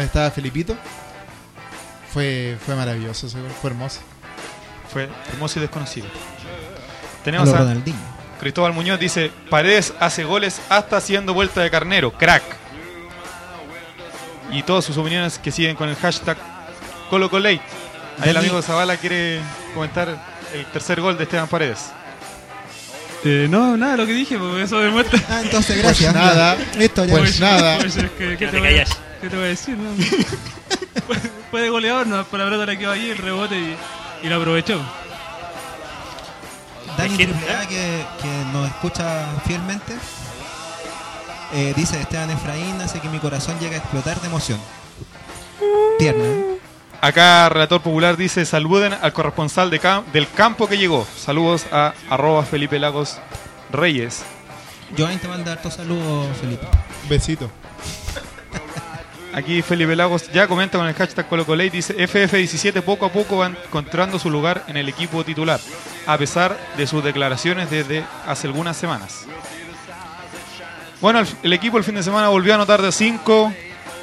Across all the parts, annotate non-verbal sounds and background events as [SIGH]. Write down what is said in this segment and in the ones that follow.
donde estaba Felipito. Fue, fue maravilloso ese gol, fue hermoso. Fue hermoso y desconocido. Tenemos a. Cristóbal Muñoz, dice, Paredes hace goles hasta haciendo vuelta de carnero, crack. Y todas sus opiniones que siguen con el hashtag ColocoLate. Ahí el amigo Zavala quiere comentar el tercer gol de Esteban Paredes. Eh, no, nada, lo que dije, porque eso demuestra. Ah, entonces Pues gracias. nada, Listo, ya. pues nada. Pues, es que- ¿qué, te qué te voy a decir? No? [LAUGHS] fue, fue de goleador, no, por la pelota le quedó ahí, el rebote y, y lo aprovechó. Dani Es que- que, que nos escucha fielmente, eh, dice Esteban Efraín hace que mi corazón llegue a explotar de emoción. Tierna. ¿eh? Acá Relator Popular dice, saluden al corresponsal de cam- del campo que llegó. Saludos a arroba Felipe Lagos Reyes. Joan te manda hartos saludos, Felipe. Besito. Aquí Felipe Lagos ya comenta con el hashtag ColocoLate, dice FF17 poco a poco va encontrando su lugar en el equipo titular, a pesar de sus declaraciones desde hace algunas semanas. Bueno, el, equipo el fin de semana volvió a anotar de 5,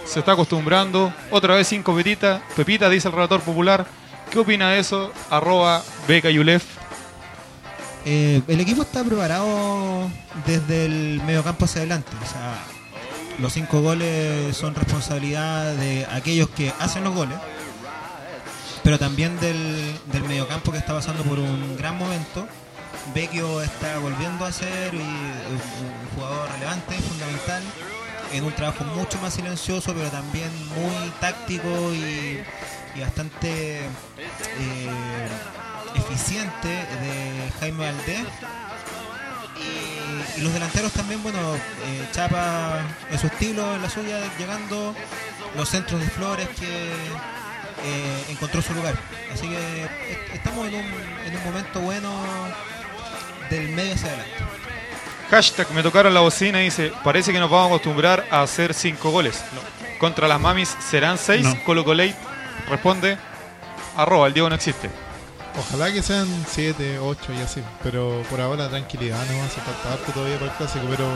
se está acostumbrando, otra vez 5 Pepita, Pepita dice el relator popular. ¿Qué opina de eso? Arroba Beca Yulef. Eh, el equipo está preparado desde el mediocampo hacia adelante. O sea, los cinco goles son responsabilidad de aquellos que hacen los goles, pero también del, del mediocampo que está pasando por un gran momento. Vecchio está volviendo a ser un, jugador relevante, fundamental, en un trabajo mucho más silencioso, pero también muy táctico y, bastante eh, eficiente de Jaime Valdés. Y los delanteros también, bueno, eh, Chapa en su estilo, en la suya, llegando, los centros de Flores que eh, encontró su lugar. Así que est- estamos en un, en un momento bueno del medio hacia adelante. Hashtag me tocaron la bocina y dice, parece que nos vamos a acostumbrar a hacer 5 goles. Contra las mamis serán 6. No. Colocolate responde, arroba, el Diego no existe. Ojalá que sean 7, 8 y así. Pero por ahora tranquilidad, no hace falta harto todavía para el clásico. Pero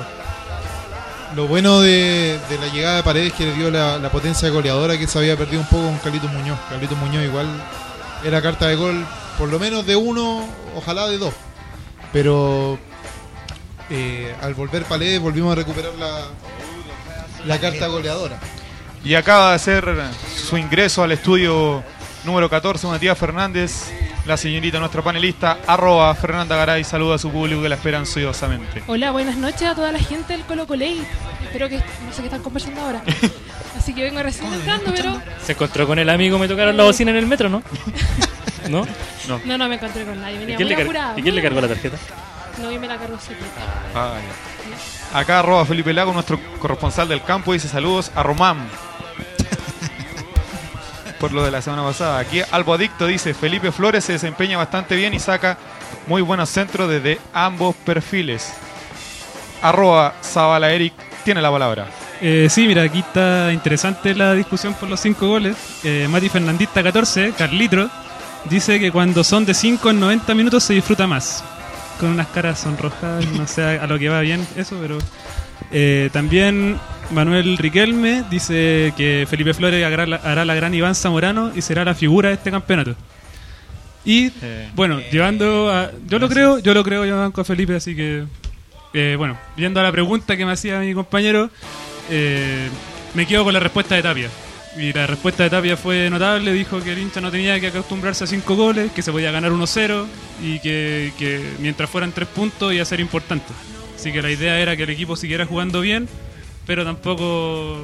lo bueno de, la llegada de Paredes que le dio la, potencia goleadora que se había perdido un poco con Carlitos Muñoz. Carlitos Muñoz igual era carta de gol por lo menos de uno, ojalá de dos. Pero eh, al volver Paredes volvimos a recuperar la, la carta goleadora. Y acaba de hacer su ingreso al estudio número 14, Matías Fernández, la señorita, nuestra panelista, arroba Fernanda Garay, saluda a su público que la esperan ansiosamente. Hola, buenas noches a toda la gente del Colo Coley. Espero que no sé qué están conversando ahora. [LAUGHS] Así que vengo recién ¿Cómo, entrando, pero? Se encontró con el amigo, me tocaron la bocina en el metro, ¿no? [LAUGHS] ¿No? no, no me encontré con nadie. ¿Y Venía quién, muy le, apurada. ¿y quién le cargó la tarjeta? No, y me la cargó. Ah, ya. Acá arroba Felipe Lago, nuestro corresponsal del campo, dice saludos a Román. Por lo de la semana pasada. Aquí Albo Adicto dice, Felipe Flores se desempeña bastante bien y saca muy buenos centros desde ambos perfiles. Arroba Zabala Eric tiene la palabra. Eh, sí, mira, aquí está interesante la discusión por los cinco goles. Eh, Mati Fernandista 14, Carlitro, dice que cuando son de 5 en 90 minutos se disfruta más. Con unas caras sonrojadas, no sé a lo que va bien eso, pero... eh, también Manuel Riquelme dice que Felipe Flores hará la, hará la gran Iván Zamorano y será la figura de este campeonato. Y Eh, bueno, llevando a... Yo lo creo, yo lo creo, yo banco a Felipe, así que... eh, bueno, viendo a la pregunta que me hacía mi compañero, eh, me quedo con la respuesta de Tapia. Y la respuesta de Tapia fue notable, dijo que el hincha no tenía que acostumbrarse a cinco goles, que se podía ganar 1-0 y que, que mientras fueran tres puntos iba a ser importante. Así que la idea era que el equipo siguiera jugando bien, pero tampoco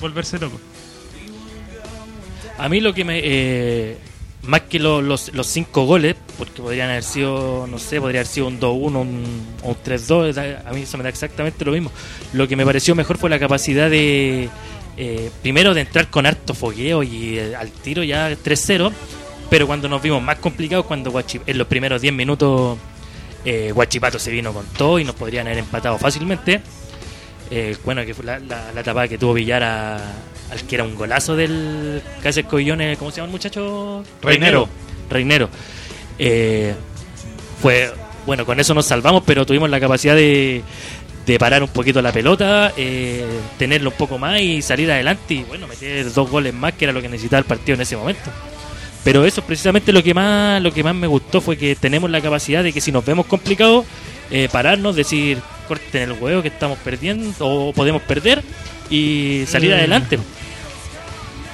volverse loco. A mí lo que me... eh, más que lo- los, los cinco goles, porque podrían haber sido, no sé, podría haber sido un 2-1, un, un 3-2, da- a mí eso me da exactamente lo mismo. Lo que me pareció mejor fue la capacidad de, eh, primero de entrar con harto fogueo y eh, al tiro ya 3-0, pero cuando nos vimos más complicados, cuando Guachi- en los primeros 10 minutos eh, Guachipato se vino con todo y nos podrían haber empatado fácilmente. Eh, bueno, que fue la, la, la tapada que tuvo Villar a- al que era un golazo del Cáceres Covillones, ¿cómo se llama el muchacho? Reinero. Reinero. Eh, fue, bueno, con eso nos salvamos, pero tuvimos la capacidad de, de parar un poquito la pelota, eh, tenerlo un poco más y salir adelante y bueno, meter dos goles más que era lo que necesitaba el partido en ese momento. Pero eso precisamente lo que más lo que más me gustó fue que tenemos la capacidad de que si nos vemos complicados, eh, pararnos, decir corten el huevo que estamos perdiendo o podemos perder y salir Mm. adelante.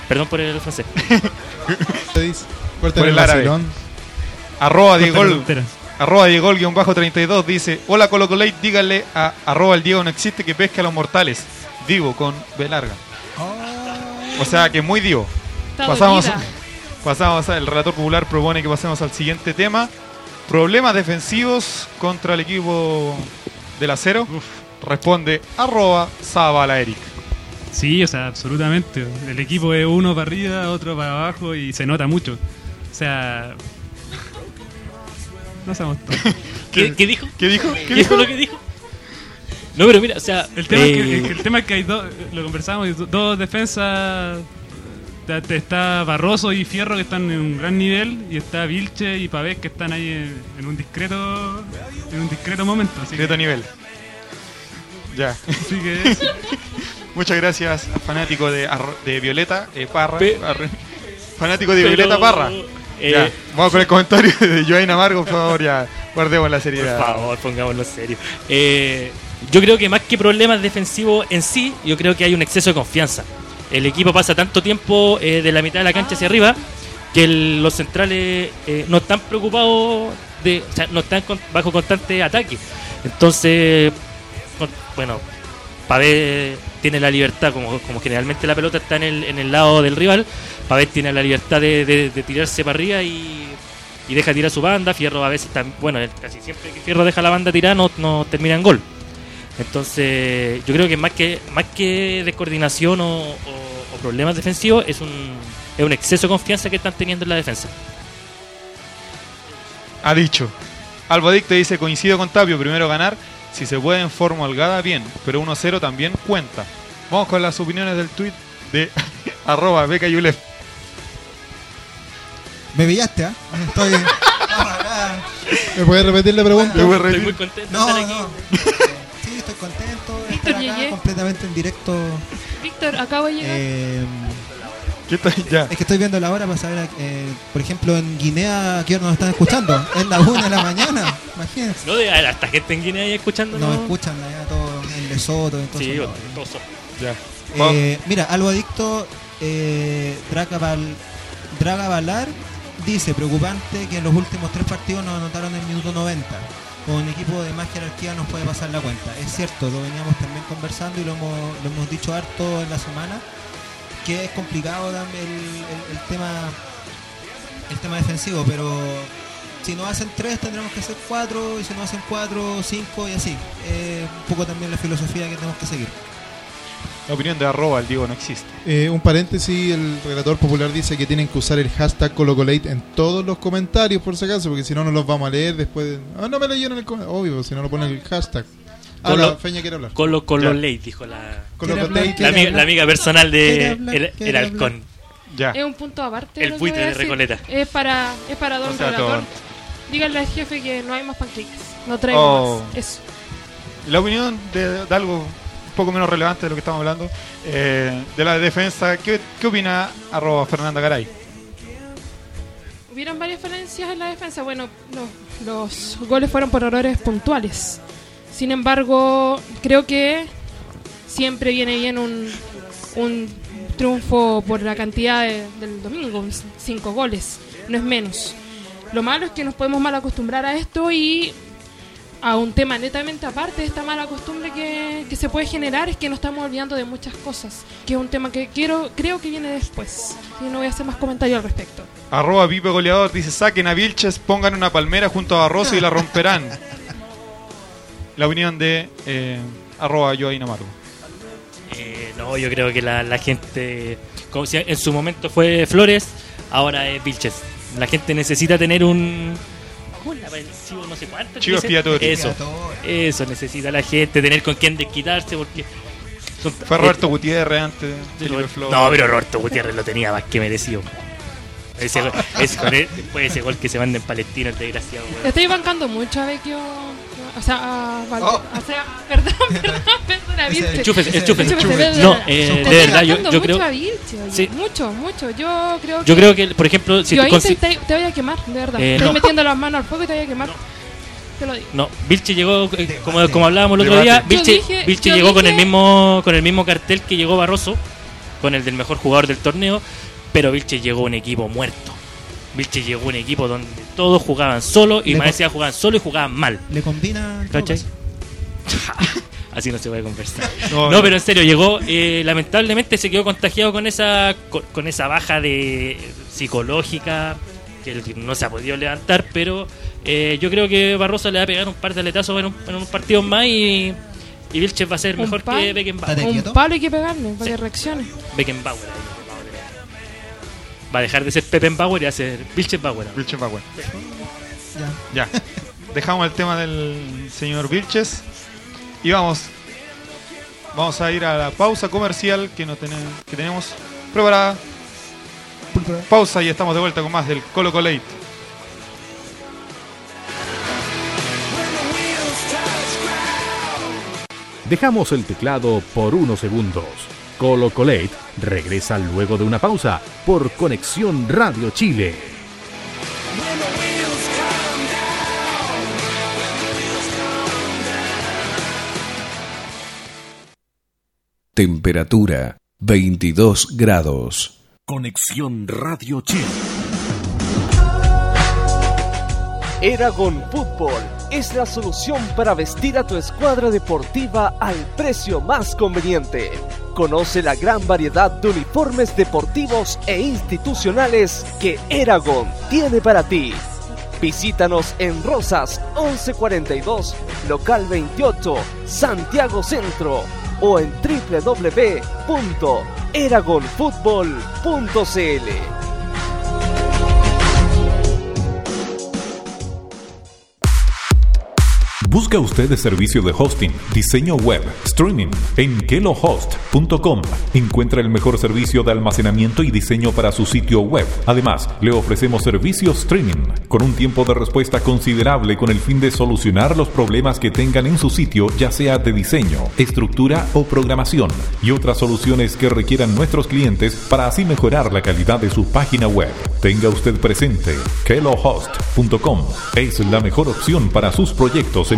Perdón por el francés. [LAUGHS] Por el el árabe. Arroba Corta la Diegol, frontera. arroba Diegol-32 dice: Hola Colo Colate, díganle a arroba el Diego no existe que pesque a los mortales. Digo con B larga. O sea que muy Diego. Está Pasamos, pasamos, el relator popular propone que pasemos al siguiente tema. Problemas defensivos contra el equipo del acero. Responde arroba Zabala Eric. Sí, o sea, absolutamente. El equipo es uno para arriba, otro para abajo y se nota mucho. O sea. No sabemos [LAUGHS] todo. ¿Qué, qué dijo? ¿Qué dijo? ¿Qué dijo lo que dijo? No, pero mira, o sea, El tema, es, que, eh, es que el tema es que hay dos, lo conversamos, hay do- dos defensas. Está- Está Barroso y Fierro que están en un gran nivel y está Vilche y Pavés que están ahí en, en un discreto en un discreto momento. Así que, Secreto nivel. Ya. así que [LAUGHS] eso. Muchas gracias, fanático de, Arro- de Violeta eh, Parra. Pe- fanático de pero, Violeta Parra. eh, Ya, vamos con el comentario de Joaina Amargo, por favor, ya guardemos la Por seriedad. favor, pongámoslo serio. Eh, yo creo que más que problemas defensivos en sí, yo creo que hay un exceso de confianza. El equipo pasa tanto tiempo eh, de la mitad de la cancha hacia arriba que los centrales eh, no están preocupados de, o sea, no están con- bajo constante ataque. Entonces, bueno, Pavé tiene la libertad, como, como generalmente la pelota está en el, en el lado del rival, Pavé tiene la libertad de, de- tirarse para arriba y, y deja tirar su banda. Fierro a veces, tam- bueno, casi siempre que Fierro deja la banda tirada no, no termina en gol. Entonces, yo creo que más que más que descoordinación o, o- o problemas defensivos, es un, es un exceso de confianza que están teniendo en la defensa. Ha dicho. Albo Adicto dice, coincido con Tapio, primero ganar. Si se puede en forma holgada, bien. Pero 1-0 también cuenta. Vamos con las opiniones del tweet de [LAUGHS] arroba Beca Yulef. Me pillaste, ¿ah? Estoy. No, acá. ¿Me puedes repetir la pregunta? Te Estoy muy contento de estar aquí. no. [LAUGHS] Sí, estoy contento de Víctor, estar acá llegué. completamente en directo. Víctor, acabo de llegar. Eh. Ya. es que estoy viendo la hora para saber, eh, por ejemplo, en Guinea, ¿qué hora nos están escuchando? Es la una de la mañana, imagínense. No, de hasta gente en Guinea ahí escuchando. Nos escuchan allá todos en Lesoto, en todos Sí, todos son. Ya. Eh, mira, algo adicto, eh, Dragaval- Dragavalar dice, preocupante que en los últimos tres partidos nos anotaron en el minuto 90. Con un equipo de más jerarquía nos puede pasar la cuenta. Es cierto, lo veníamos también conversando y lo hemos, dicho harto en la semana, que es complicado también el, el- el tema el tema defensivo, pero si no hacen tres tendremos que hacer cuatro, y si no hacen cuatro, cinco y así. Eh, un poco también la filosofía que tenemos que seguir. La opinión de arroba, el Diego no existe. Eh, un paréntesis, el relator popular dice que tienen que usar el hashtag ColocoLate en todos los comentarios, por si acaso, porque si no, no los vamos a leer después. de- Ah, no me leyeron el comentario. Obvio, si no lo ponen el hashtag. Ah, Colo- la Feña quiere hablar. Colo Colo. Ley, dijo la, ColocoLate. hablar? la, ¿Quiere amiga, hablar? la amiga personal ¿Quiere de hablar? el, ¿Quiere el halcón. Ya. Es un punto aparte. El buitre de. Recoleta. Es para, es para don O sea, relator. Díganle al jefe que no hay más panqueques. No traigo Oh. más. Eso. La opinión de, de algo poco menos relevante de lo que estamos hablando, eh, de la defensa, ¿qué, qué opina arroba Fernanda Garay? Hubieron varias falencias en la defensa. Bueno, no, los goles fueron por errores puntuales. Sin embargo, creo que siempre viene bien un, un triunfo por la cantidad de- del domingo, cinco goles, no es menos. Lo malo es que nos podemos mal acostumbrar a esto y a un tema netamente aparte de esta mala costumbre que, que se puede generar es que nos estamos olvidando de muchas cosas, que es un tema que quiero creo que viene después. Y no voy a hacer más comentarios al respecto. Arroba Pipe Goleador dice, saquen a Vilches, pongan una palmera junto a Barroso y la romperán. La opinión de eh, arroba Amargo. Eh, no, yo creo que la, la gente, como si en su momento fue Flores, ahora es Vilches. La gente necesita tener un. ¿Cómo es la Chivo no sé cuánto? Chivo dice? expiatorio. Eso, eso necesita la gente, tener con quién desquitarse, porque. son- Fue Roberto Gutiérrez antes de Flores. No, pero Roberto Gutiérrez lo tenía más que merecido. Ese, ese, con él- después [LAUGHS] de ese gol que se manda en Palestina, el desgraciado. weón. Estoy bancando mucho a Vecchio, O sea, a Valde- Oh. o sea, [LAUGHS] perdón, perdón, [LAUGHS] perdón, a enchúfese. Enchúfese, perdón. No, eh, de Está verdad, yo, yo mucho creo, a Vilche, oye, Sí. Mucho, mucho. Yo creo que. yo creo que, por ejemplo, si yo ahí te, te- voy a quemar, de verdad. Eh, Estoy no. metiendo las manos al fuego y te voy a quemar. Te lo digo. No, Vilche llegó, eh, como, como hablábamos el otro día, Vilche, dije- Vilche llegó con el dije- mismo con el mismo cartel que llegó Barroso, con el del mejor jugador del torneo, pero Vilche llegó un equipo muerto. Vilche llegó un equipo donde todos jugaban solo y Le más decía jugaban solo y jugaban mal. Le combina. ¿Cachai? [LAUGHS] Así no se puede conversar. [LAUGHS] No, No, pero en serio, llegó, eh, lamentablemente se quedó contagiado con esa con, con esa baja de psicológica que no se ha podido levantar, pero eh, yo creo que Barroso le va a pegar un par de aletazos en un, en un partido más y, y Vilches va a ser mejor que Beckenbauer. Un palo hay que pegarle para Sí. que reaccione. Beckenbauer. Va a dejar de ser Peppenbauer y va a ser Vilches-Bauer. Vilches Bauer. Ya. Ya. Dejamos el tema del señor Vilches. Y vamos. Vamos a ir a la pausa comercial que, no tenemos, que tenemos preparada. Pausa y estamos de vuelta con más del Colo Colate. Dejamos el teclado por unos segundos. Colo Colate regresa luego de una pausa por Conexión Radio Chile. Temperatura 22 grados. Conexión Radio Chile. Eragon Fútbol es la solución para vestir a tu escuadra deportiva al precio más conveniente. Conoce la gran variedad de uniformes deportivos e institucionales que Eragon tiene para ti. Visítanos en Rosas 1142, local 28, Santiago Centro o en www.eragonfutbol.cl. ¿Busca usted servicio de hosting, diseño web, streaming en kelohost.com? Encuentra el mejor servicio de almacenamiento y diseño para su sitio web. Además, le ofrecemos servicio streaming con un tiempo de respuesta considerable con el fin de solucionar los problemas que tengan en su sitio, ya sea de diseño, estructura o programación, y otras soluciones que requieran nuestros clientes para así mejorar la calidad de su página web. Tenga usted presente, kelohost.com es la mejor opción para sus proyectos en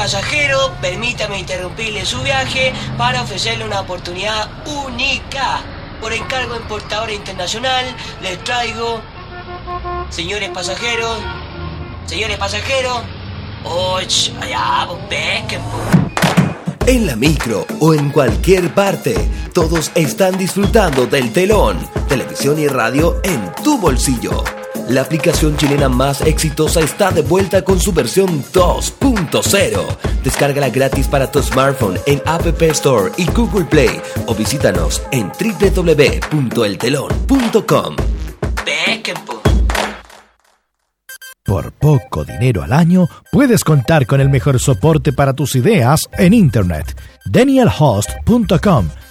Señores pasajeros, permítame interrumpirle su viaje para ofrecerle una oportunidad única. Por encargo importadora internacional, les traigo, señores pasajeros, señores pasajeros, och, allá. En la micro o en cualquier parte, todos están disfrutando del telón, televisión y radio en tu bolsillo. La aplicación chilena más exitosa está de vuelta con su versión 2.0. Descárgala gratis para tu smartphone en App Store y Google Play o visítanos en www.eltelon.com. Por poco dinero al año, puedes contar con el mejor soporte para tus ideas en Internet. DanielHost.com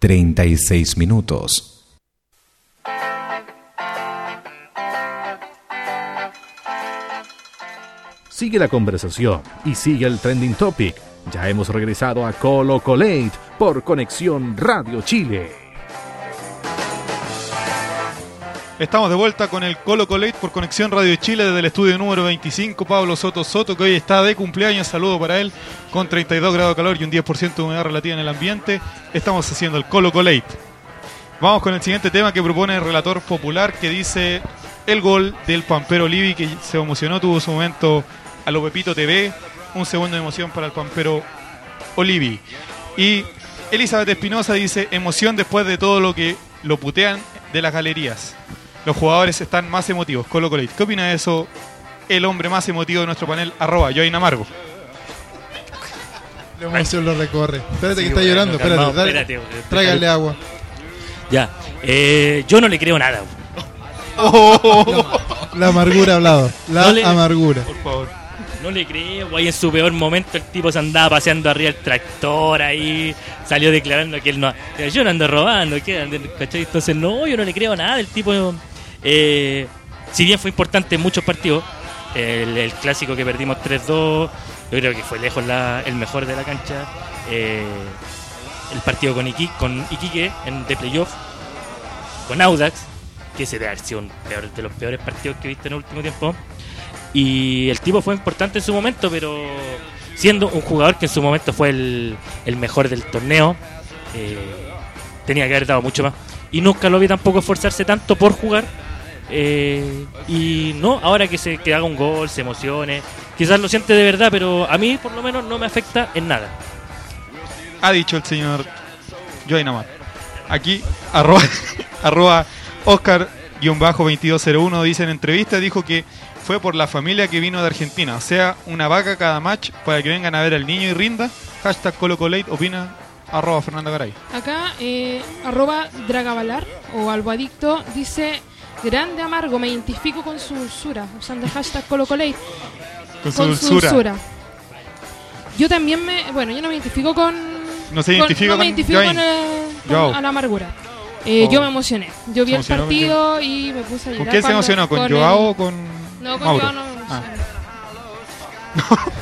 36 minutos. Sigue la conversación y sigue el trending topic. Ya hemos regresado a Colo Colate por Conexión Radio Chile. Estamos de vuelta con el Colo Colate por Conexión Radio Chile desde el estudio número 25. Pablo Soto Soto, que hoy está de cumpleaños. Saludo para él, con 32 grados de calor y un 10% de humedad relativa en el ambiente. Estamos haciendo el Colo Colate. Vamos con el siguiente tema que propone el relator popular que dice el gol del Pampero Livi que se emocionó, tuvo su momento a lo Pepito TV. Un segundo de emoción para el Pampero Olivi. Y Elizabeth Espinosa dice emoción después de todo lo que lo putean de las galerías. Los jugadores están más emotivos. Colo Colate. ¿Qué opina de eso el hombre más emotivo de nuestro panel? Arroba, Joain Amargo. La emoción lo recorre. Espérate Sí, que está bueno, llorando. Espérate, calmado, dale. espérate, güey. Tráiganle agua. Ya. Eh, yo no le creo nada. [LAUGHS] La amargura ha hablado. La No le- amargura. Por favor. No le creo, güey. En su peor momento el tipo se andaba paseando arriba del tractor ahí. Salió declarando que él no. Yo no ando robando, ¿qué? Entonces, no, yo no le creo nada. El tipo. Eh, si bien fue importante en muchos partidos, el, clásico que perdimos 3-2, yo creo que fue lejos el mejor de la cancha. Eh, el partido con, Iqui, con Iquique en de playoff, con Audax, que ese debe haber sido un de los peores partidos que he visto en el último tiempo. Y el tipo fue importante en su momento, pero siendo un jugador que en su momento fue el, el mejor del torneo, eh, tenía que haber dado mucho más. Y nunca lo vi tampoco esforzarse tanto por jugar. Eh, y no, ahora que se que haga un gol, se emocione, quizás lo siente de verdad, pero a mí por lo menos no me afecta en nada. Ha dicho el señor Joain Amar. Aquí, arroba, [LAUGHS] arroba Oscar-2201 dice en entrevista, dijo que fue por la familia que vino de Argentina. O sea, una vaca cada match para que vengan a ver al niño y rinda. Hashtag ColoColate, opina arroba Fernando Garay. Acá, eh, arroba Dragavalar o Alboadicto dice: Grande amargo, me identifico con su dulzura. Usando el hashtag ColoColate. Con su dulzura. Yo también me. Bueno, yo no me identifico con. No se con- identifica no me con identifico con, eh, con- Joao. a la amargura. Eh, Oh. Yo me emocioné. Yo vi el partido y me puse a llorar. ¿Con quién se emocionó? ¿Con el- Joao o con No, con Mauro? Joao no me Ah. emocioné. [LAUGHS]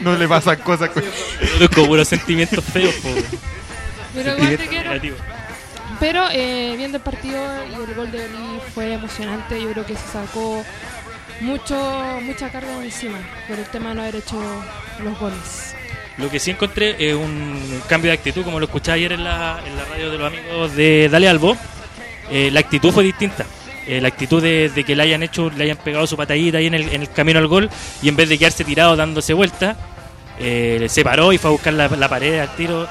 No le pasan cosas con... Con puros sentimientos feos, po. Pero igual te quiero. Pero eh, viendo el partido y el gol de Oli fue emocionante. Yo creo que se sacó mucho mucha carga encima por el tema de no haber hecho los goles. Lo que sí encontré es un cambio de actitud, como lo escuché ayer en la, en la radio de los amigos de Dale Albo. Eh, la actitud fue distinta. Eh, la actitud de, de que le hayan hecho, le hayan pegado su patadita ahí en el, en el camino al gol y en vez de quedarse tirado dándose vuelta, eh, se paró y fue a buscar la, la pared al tiro.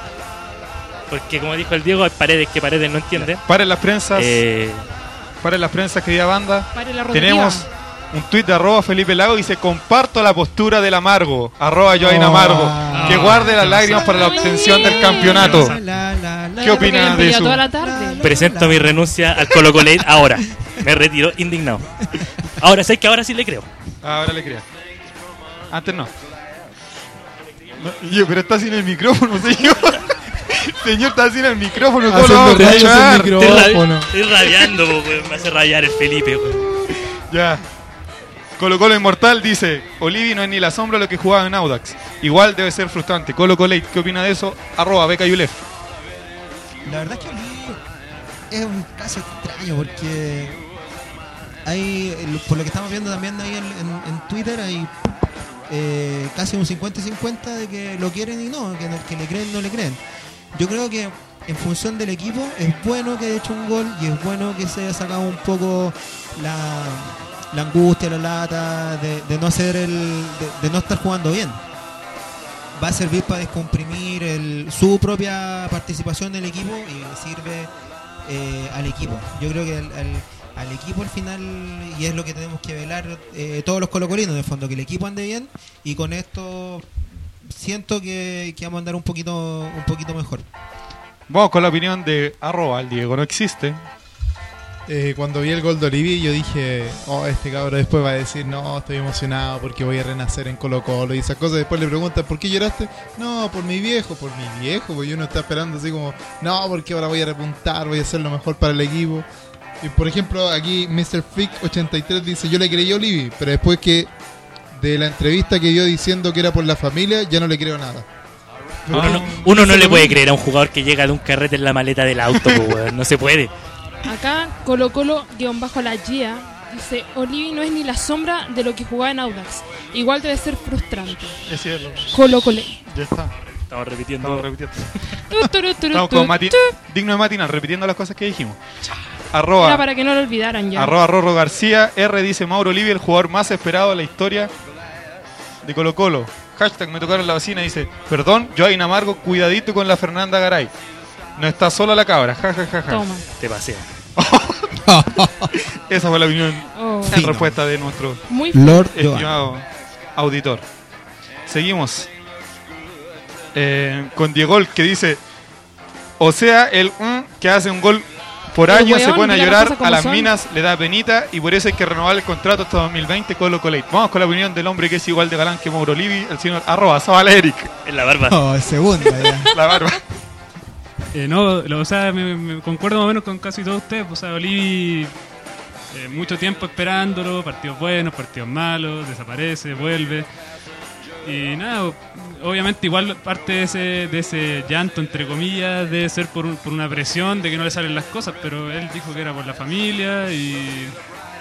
Porque como dijo el Diego, hay paredes que paredes no entienden. Paren las prensas. Eh, Paren las prensas, querida banda. Paren la. Tenemos un tuit de arroba Felipe Lago y dice comparto la postura del amargo. Arroba Oh. Amargo. que guarde las lágrimas para la obtención del campeonato. ¿Qué opina de eso? toda la tarde. presento mi renuncia al Colo Colate ahora. Me retiro indignado. Ahora sé que ahora sí le creo. Ahora le crea. Antes no. No, yo, pero está sin el micrófono, señor. [LAUGHS] señor, está sin el micrófono. ¿Cómo lo vamos a Haciendo escuchar? Estoy, rabi- estoy rabiando, po, weón. me hace rayar el Felipe. weón. Ya. Colo Colo Inmortal dice, Olivi no es ni la sombra de lo que jugaba en Audax. Igual debe ser frustrante. Colo Colate, ¿qué opina de eso? Arroba Beca Yulef. La verdad es que mí es un caso extraño porque hay, el- por lo que estamos viendo también ahí en, en- en Twitter, hay eh, casi un 50 y 50 de que lo quieren y no, que, no- que le creen no le creen. Yo creo que en función del equipo es bueno que haya hecho un gol y es bueno que se haya sacado un poco la, la angustia, la lata de, no hacer el, de, no estar jugando bien va a servir para descomprimir el- su propia participación en el equipo y sirve eh, al equipo. Yo creo que al, al- equipo al final, y es lo que tenemos que velar eh, todos los colocolinos, de fondo, que el equipo ande bien y con esto siento que, que vamos a andar un poquito, un poquito mejor. Vamos con la opinión de arroba, el Diego no existe. Eh, cuando vi el gol de Olivi, yo dije, oh, este cabrón después va a decir, no, estoy emocionado porque voy a renacer en Colo Colo y esas cosas. Después le preguntan, ¿por qué lloraste? No, por mi viejo, por mi viejo, porque uno está esperando así como, no, porque ahora voy a repuntar, voy a hacer lo mejor para el equipo. Y por ejemplo, aquí Mr. Freak83 dice, yo le creí a Olivi, pero después que de la entrevista que dio diciendo que era por la familia, ya no le creo nada. Uno, no, uno no le puede creer a un jugador que llega de un carrete en la maleta del auto, no se puede. Acá Colo Colo guion bajo la GIA dice Olivi no es ni la sombra de lo que jugaba en Audax. Igual debe ser frustrante. Es cierto. Colo Colo. Ya está. Estamos repitiendo. Estamos repitiendo. Como mati- digno de matinal, repitiendo las cosas que dijimos. Arroba, Era para que no lo olvidaran ya. arroba Rorro García, R dice Mauro Olivi, el jugador más esperado de la historia de Colo Colo. Hashtag me tocaron la vecina, dice, perdón, Joaquín Amargo, cuidadito con la Fernanda Garay. No está sola la cabra, ja, ja, ja, ja. Toma. Te pasea. [LAUGHS] Esa fue la opinión Oh. en Fino. respuesta de nuestro Muy Lord estimado auditor. Seguimos eh, con Diego que dice, o sea, el mm, que hace un gol por El año se weón, pone a llorar, a las son. minas le da penita y por eso hay que renovar el contrato hasta 2020 con lo Colate. Vamos con la opinión del hombre que es igual de galán que Mauro Livi, el señor arroba Zabala Eric. En la barba. Oh, segunda ya. [LAUGHS] La barba. Eh, no, lo- o sea, me, me concuerdo más o menos con casi todos ustedes. O sea, Olivi, eh, mucho tiempo esperándolo, partidos buenos, partidos malos, desaparece, vuelve. Y nada, obviamente igual parte de ese, de ese llanto, entre comillas, debe ser por, por una presión de que no le salen las cosas, pero él dijo que era por la familia y,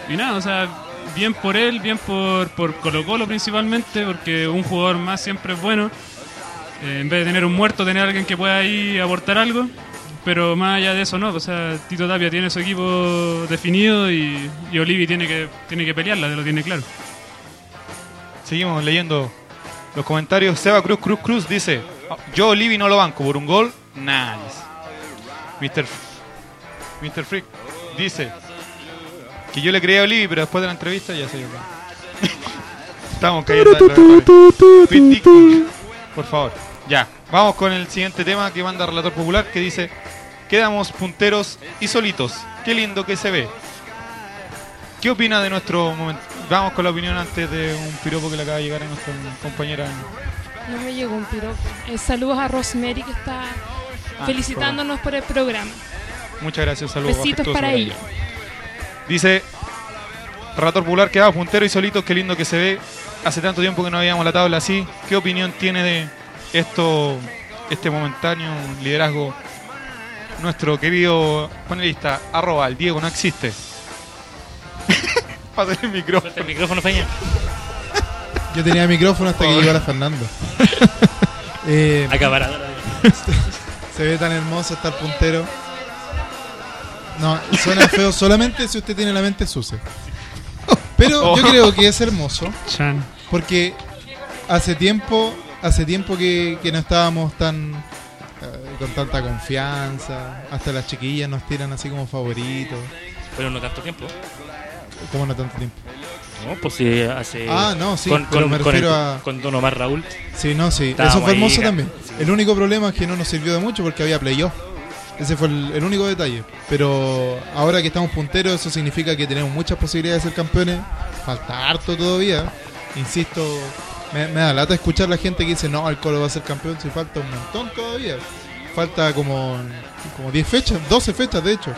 y nada, o sea, bien por él, bien por, por Colo Colo principalmente, porque un jugador más siempre es bueno. Eh, en vez de tener un muerto, tener alguien que pueda ahí aportar algo. Pero más allá de eso, no. O sea, Tito Tapia tiene su equipo definido y, y Olivi tiene que, tiene que pelearla, lo tiene claro. Seguimos leyendo los comentarios. Seba Cruz Cruz Cruz dice: Yo Olivi no lo banco por un gol. Nice. Mr. Mr. Freak dice que yo le creía a Olivi, pero después de la entrevista ya se dio. [LAUGHS] Estamos cayendo Por favor. Ya. Vamos con el siguiente tema que manda Relator Popular que dice: Quedamos punteros y solitos. Qué lindo que se ve. ¿Qué opina de nuestro momento? Vamos con la opinión antes de un piropo que le acaba de llegar a nuestra compañera. No me llegó un piropo. Eh, saludos a Rosemary que está Ah, felicitándonos por el programa. Muchas gracias, saludos. Besitos para ella. Dice Relator Popular quedaba puntero y solito, qué lindo que se ve. Hace tanto tiempo que no veíamos la tabla así. ¿Qué opinión tiene de esto, este momentáneo liderazgo? Nuestro querido panelista, arroba, el Diego no existe. Pásale el micrófono. El micrófono, Feña. Yo tenía micrófono hasta que llegó la Fernando. [LAUGHS] Eh, Acaparadora. [LAUGHS] se ve tan hermoso estar puntero. No, suena feo solamente si usted tiene la mente sucia. Pero yo creo que es hermoso. Chan. Porque hace tiempo, hace tiempo que, que no estábamos tan eh, con tanta confianza. Hasta las chiquillas nos tiran así como favoritos. Pero no tanto tiempo. ¿Cómo no tanto tiempo? No, pues sí, hace. Ah, no, sí, Con, pero con- me con el- refiero a- con Don Omar Raúl. Sí, no, sí. Eso fue hermoso también. El único problema es que no nos sirvió de mucho porque había playoff. Ese fue el, el único detalle. Pero ahora que estamos punteros, eso significa que tenemos muchas posibilidades de ser campeones. Falta harto todavía. Insisto, me, me da lata escuchar la gente que dice, no, el Colo va a ser campeón. Si falta un montón todavía. Falta como, como 10 fechas, 12 fechas de hecho.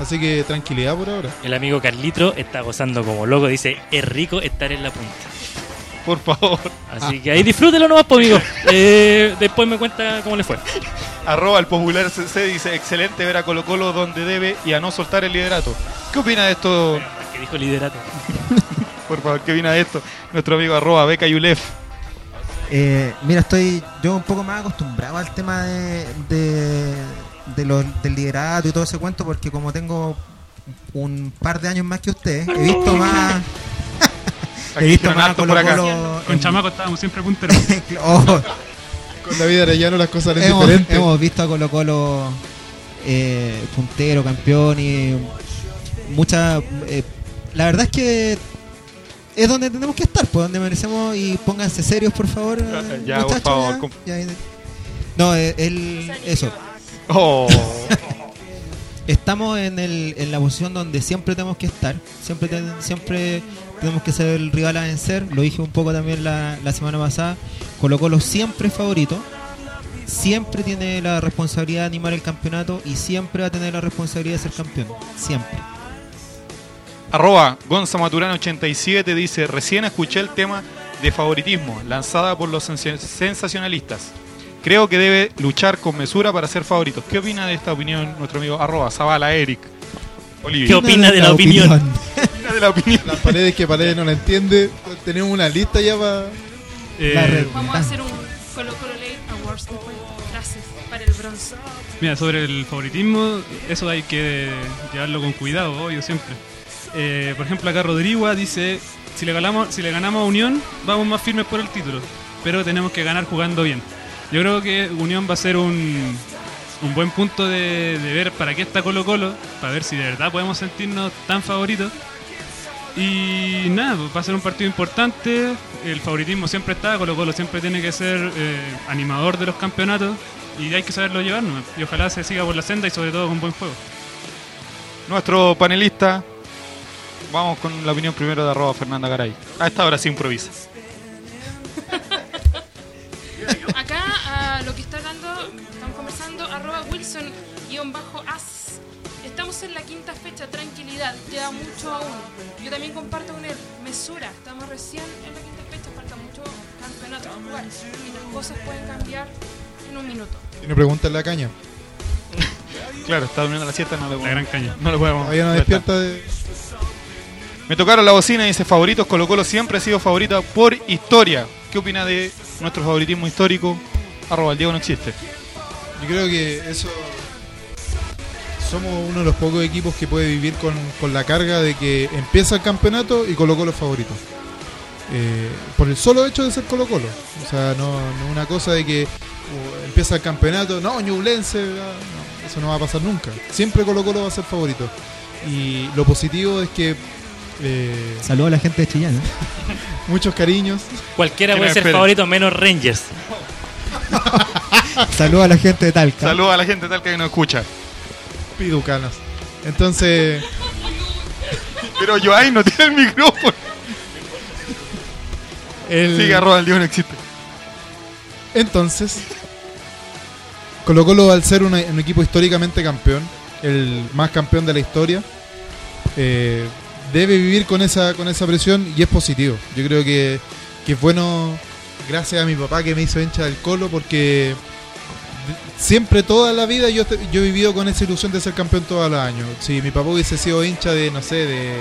Así que tranquilidad por ahora. El amigo Carlitro está gozando como loco. Dice: Es rico estar en la punta. Por favor. Así que ahí disfrútelo nomás, pues, amigo. Eh, después me cuenta cómo le fue. Arroba el popular CC dice, excelente ver a Colo Colo donde debe y a no soltar el liderato. ¿Qué opina de esto? ¿Qué dijo liderato? [LAUGHS] Por favor, ¿qué opina de esto? Nuestro amigo arroba Beca Yulef. Eh, mira, estoy yo un poco más acostumbrado al tema de, de, de los- del liderato y todo ese cuento porque como tengo un par de años más que usted, he visto más... [LAUGHS] He visto más Colo por acá. Colo Con en- Chamaco estábamos siempre punteros. [LAUGHS] Oh, Con David Arellano las cosas salen hemos, diferentes. hemos visto a Colo Colo eh, puntero, campeón y mucha... eh, la verdad es que es donde tenemos que estar, pues donde merecemos y pónganse serios, por favor. Ya, por muchachos, favor. ya. com- Ya, no, eh, el, eso. Oh. [LAUGHS] Estamos en, el, en la posición donde siempre tenemos que estar. Siempre, ten- siempre tenemos que ser el rival a vencer. Lo dije un poco también la, la semana pasada. Colo Colo siempre es favorito. Siempre tiene la responsabilidad de animar el campeonato y siempre va a tener la responsabilidad de ser campeón. Siempre. Arroba Gonza Maturano 87 dice, recién escuché el tema de favoritismo lanzada por los sensa- sensacionalistas. Creo que debe luchar con mesura para ser favoritos. ¿Qué opina de esta opinión nuestro amigo arroba Zavala Eric? Olivia? ¿Qué opina de la opinión? ¿Qué opina de la [LAUGHS] opinión? Las paredes que paredes no la entiende. Tenemos una lista ya para. Eh, Vamos a hacer un Colo Colo Late Awards después. Gracias para el bronce. Mira, sobre el favoritismo, eso hay que llevarlo con cuidado, obvio, siempre. Eh, por ejemplo, acá Rodrigo dice, si le, ganamos, si le ganamos a Unión, vamos más firmes por el título, pero tenemos que ganar jugando bien. Yo creo que Unión va a ser un, un buen punto de, de ver para qué está Colo Colo, para ver si de verdad podemos sentirnos tan favoritos. Y nada, pues va a ser un partido importante, el favoritismo siempre está, Colo Colo siempre tiene que ser eh, animador de los campeonatos y hay que saberlo llevar nomás. y ojalá se siga por la senda y sobre todo con buen juego. Nuestro panelista, vamos con la opinión primero de arroba Fernanda Garay. A esta hora se improvisa. As. Estamos en la quinta fecha, tranquilidad, queda mucho aún. Yo también comparto con él, mesura, estamos recién en la quinta fecha, falta mucho campeonato por jugar y las cosas pueden cambiar en un minuto. Tiene pregunta en la caña. [LAUGHS] Claro, está durmiendo la siesta, no le podemos. gran caña. No le podemos. Todavía no no despierta de. Me tocaron la bocina y dice favoritos. Colo Colo siempre ha sido favorita por historia. ¿Qué opina de nuestro favoritismo histórico? Arroba el Diego no existe. Yo creo que eso. Somos uno de los pocos equipos que puede vivir con, con la carga de que empieza el campeonato y Colo Colo es favorito. Eh, por el solo hecho de ser Colo Colo. O sea, no, no una cosa de que uh, empieza el campeonato, no, Ñublense, ah, no, eso no va a pasar nunca. Siempre Colo Colo va a ser favorito. Y lo positivo es que eh, Saludos a la gente de Chillán. ¿eh? [LAUGHS] muchos cariños. Cualquiera puede ser favorito menos Rangers. Saludos a la gente de Talca. Saludos a la gente tal que nos escucha. Piducanas. Entonces, [LAUGHS] Pero Joay no tiene el micrófono. el, Sigue arroba el Diego no existe. Entonces, Colo Colo al ser una- un equipo históricamente campeón, el más campeón de la historia, eh, debe vivir con esa, con esa presión y es positivo. Yo creo que, que es bueno, gracias a mi papá que me hizo hincha del Colo, porque siempre, toda la vida, yo, te- yo he vivido con esa ilusión de ser campeón todos los años. Si mi papá hubiese sido hincha de, no sé, de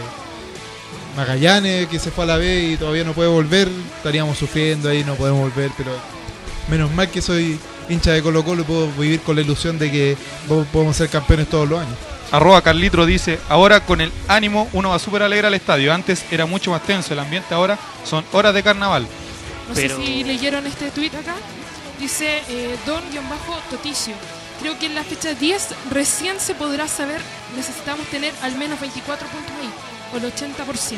Magallanes, que se fue a la B y todavía no puede volver, estaríamos sufriendo ahí, no podemos volver, pero menos mal que soy hincha de Colo Colo y puedo vivir con la ilusión de que po- podemos ser campeones todos los años. Arroba Carlitro dice, ahora con el ánimo uno va súper alegre al estadio. Antes era mucho más tenso el ambiente, ahora son horas de carnaval. No Pero- sé si leyeron este tweet acá. Dice eh, Don-Toticio. Creo que en la fecha 10 recién se podrá saber. Necesitamos tener al menos 24 puntos ahí, o el 80%. Eh,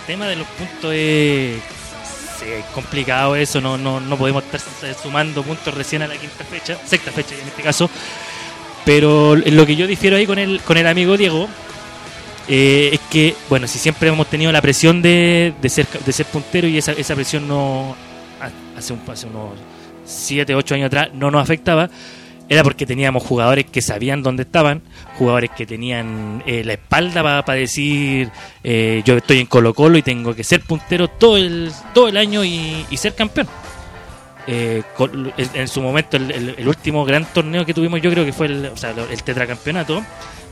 el tema de los puntos es, complicado eso, no, no, no podemos estar sumando puntos recién a la quinta fecha, sexta fecha en este caso. Pero lo que yo difiero ahí con el, con el amigo Diego eh, es que, bueno, si siempre hemos tenido la presión de, de ser, de ser puntero y esa, esa presión no hace, un, hace unos 7, 8 años atrás no nos afectaba, era porque teníamos jugadores que sabían dónde estaban, jugadores que tenían eh, la espalda para decir eh, yo estoy en Colo Colo y tengo que ser puntero todo el, todo el año y, ser campeón. Eh, en, su momento el, último gran torneo que tuvimos yo creo que fue el tetracampeonato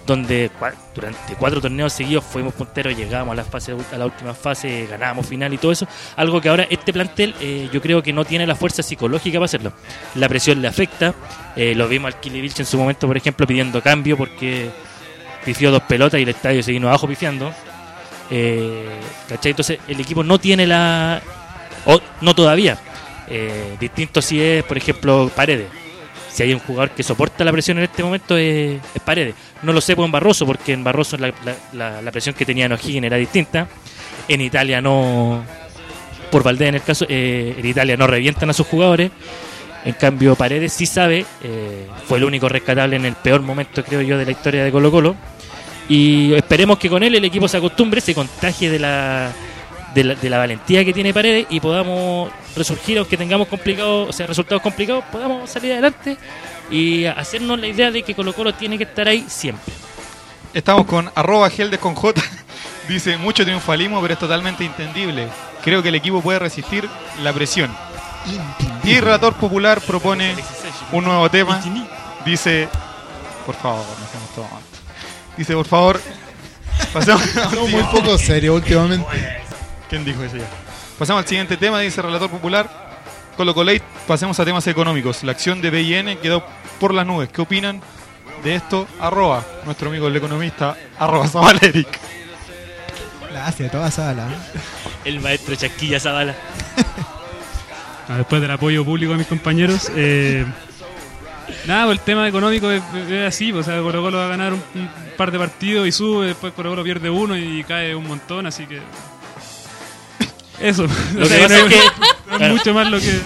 donde durante cuatro torneos seguidos fuimos punteros, llegábamos a la fase a la última fase, ganábamos final y todo eso, algo que ahora este plantel eh, yo creo que no tiene la fuerza psicológica para hacerlo. La presión le afecta, eh, lo vimos al Kili Vilch en su momento, por ejemplo, pidiendo cambio porque pifió dos pelotas y el estadio se vino abajo pifiando. Eh. Entonces el equipo no tiene la... o no todavía. Distinto si es, por ejemplo, Paredes. Si hay un jugador que soporta la presión en este momento es, es Paredes. No lo sé en Barroso, porque en Barroso la, la- presión que tenía en O'Higgins era distinta. En Italia no, por Valdés en el caso, eh, en Italia no revientan a sus jugadores. En cambio, Paredes sí sabe, eh, fue el único rescatable en el peor momento, creo yo, de la historia de Colo Colo. Y esperemos que con él el equipo se acostumbre, se contagie de la, de la, de la valentía que tiene Paredes y podamos resurgir, aunque tengamos complicados, o sea, resultados complicados, podamos salir adelante y hacernos la idea de que Colo Colo tiene que estar ahí siempre. Estamos con arroba Geldes con J. [LAUGHS] Dice, mucho triunfalismo, pero es totalmente entendible. Creo que el equipo puede resistir la presión. Y el relator popular propone un nuevo tema. Dice, por favor, tontos. Dice, por favor, pasemos [LAUGHS] Somos muy poco serios últimamente. ¿Quién dijo eso ya? Pasamos al siguiente tema, dice el relator popular. Colo Colate, pasemos a temas económicos. La acción de BIN quedó por las nubes. ¿Qué opinan de esto? Arroba, nuestro amigo el economista, arroba Zabaleric. Gracias, toda sala. El maestro Chasquilla Zavala. Ah, Después del apoyo público de mis compañeros. eh, nada, pues el tema económico es, es así. pues, O sea, Colo Colo va a ganar un, un par de partidos y sube, después Colo Colo pierde uno y cae un montón, así que. Eso. Lo O sea, que [LAUGHS] pasa no es que, no es claro, mucho más lo que.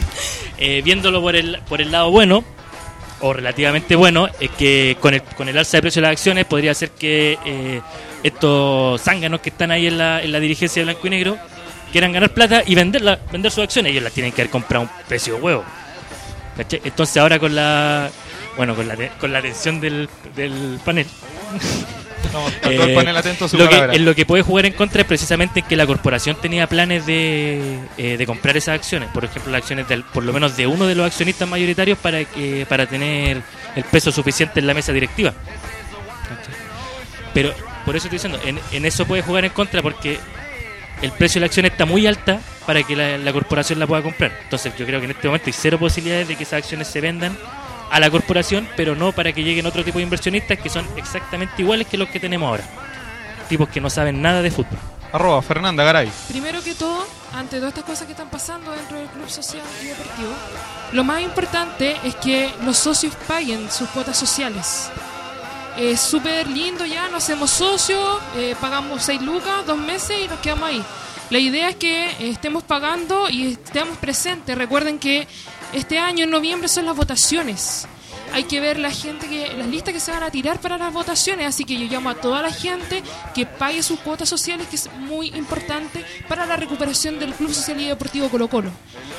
eh, viéndolo por el, por el lado bueno, o relativamente bueno, es que con el, con el alza de precio de las acciones podría ser que eh, estos zánganos que están ahí en la, en la dirigencia de Blanco y Negro quieran ganar plata y venderla, vender sus acciones. Ellos las tienen que haber comprado a un precio de huevo. Entonces ahora con la bueno con la, con la atención del, del panel [LAUGHS] Estamos está todo el panel atento a su lo que, palabra. en lo que puede jugar en contra es precisamente que la corporación tenía planes de, eh, de comprar esas acciones, por ejemplo las acciones del, por lo menos de uno de los accionistas mayoritarios para que para tener el peso suficiente en la mesa directiva. Pero por eso estoy diciendo, en, en eso puede jugar en contra porque el precio de la acción está muy alta para que la, la corporación la pueda comprar. Entonces yo creo que en este momento hay cero posibilidades de que esas acciones se vendan a la corporación, pero no para que lleguen otro tipo de inversionistas que son exactamente iguales que los que tenemos ahora. Tipos que no saben nada de fútbol. Arroba Fernanda Garay. Primero que todo, ante todas estas cosas que están pasando dentro del club social y deportivo, lo más importante es que los socios paguen sus cuotas sociales. Es súper lindo ya, nos hacemos socios, eh, pagamos 6 lucas, dos meses y nos quedamos ahí. La idea es que eh, estemos pagando y estemos presentes. Recuerden que este año en noviembre son las votaciones. Hay que ver la gente que las listas que se van a tirar para las votaciones, así que yo llamo a toda la gente que pague sus cuotas sociales, que es muy importante para la recuperación del Club Social y Deportivo Colo Colo.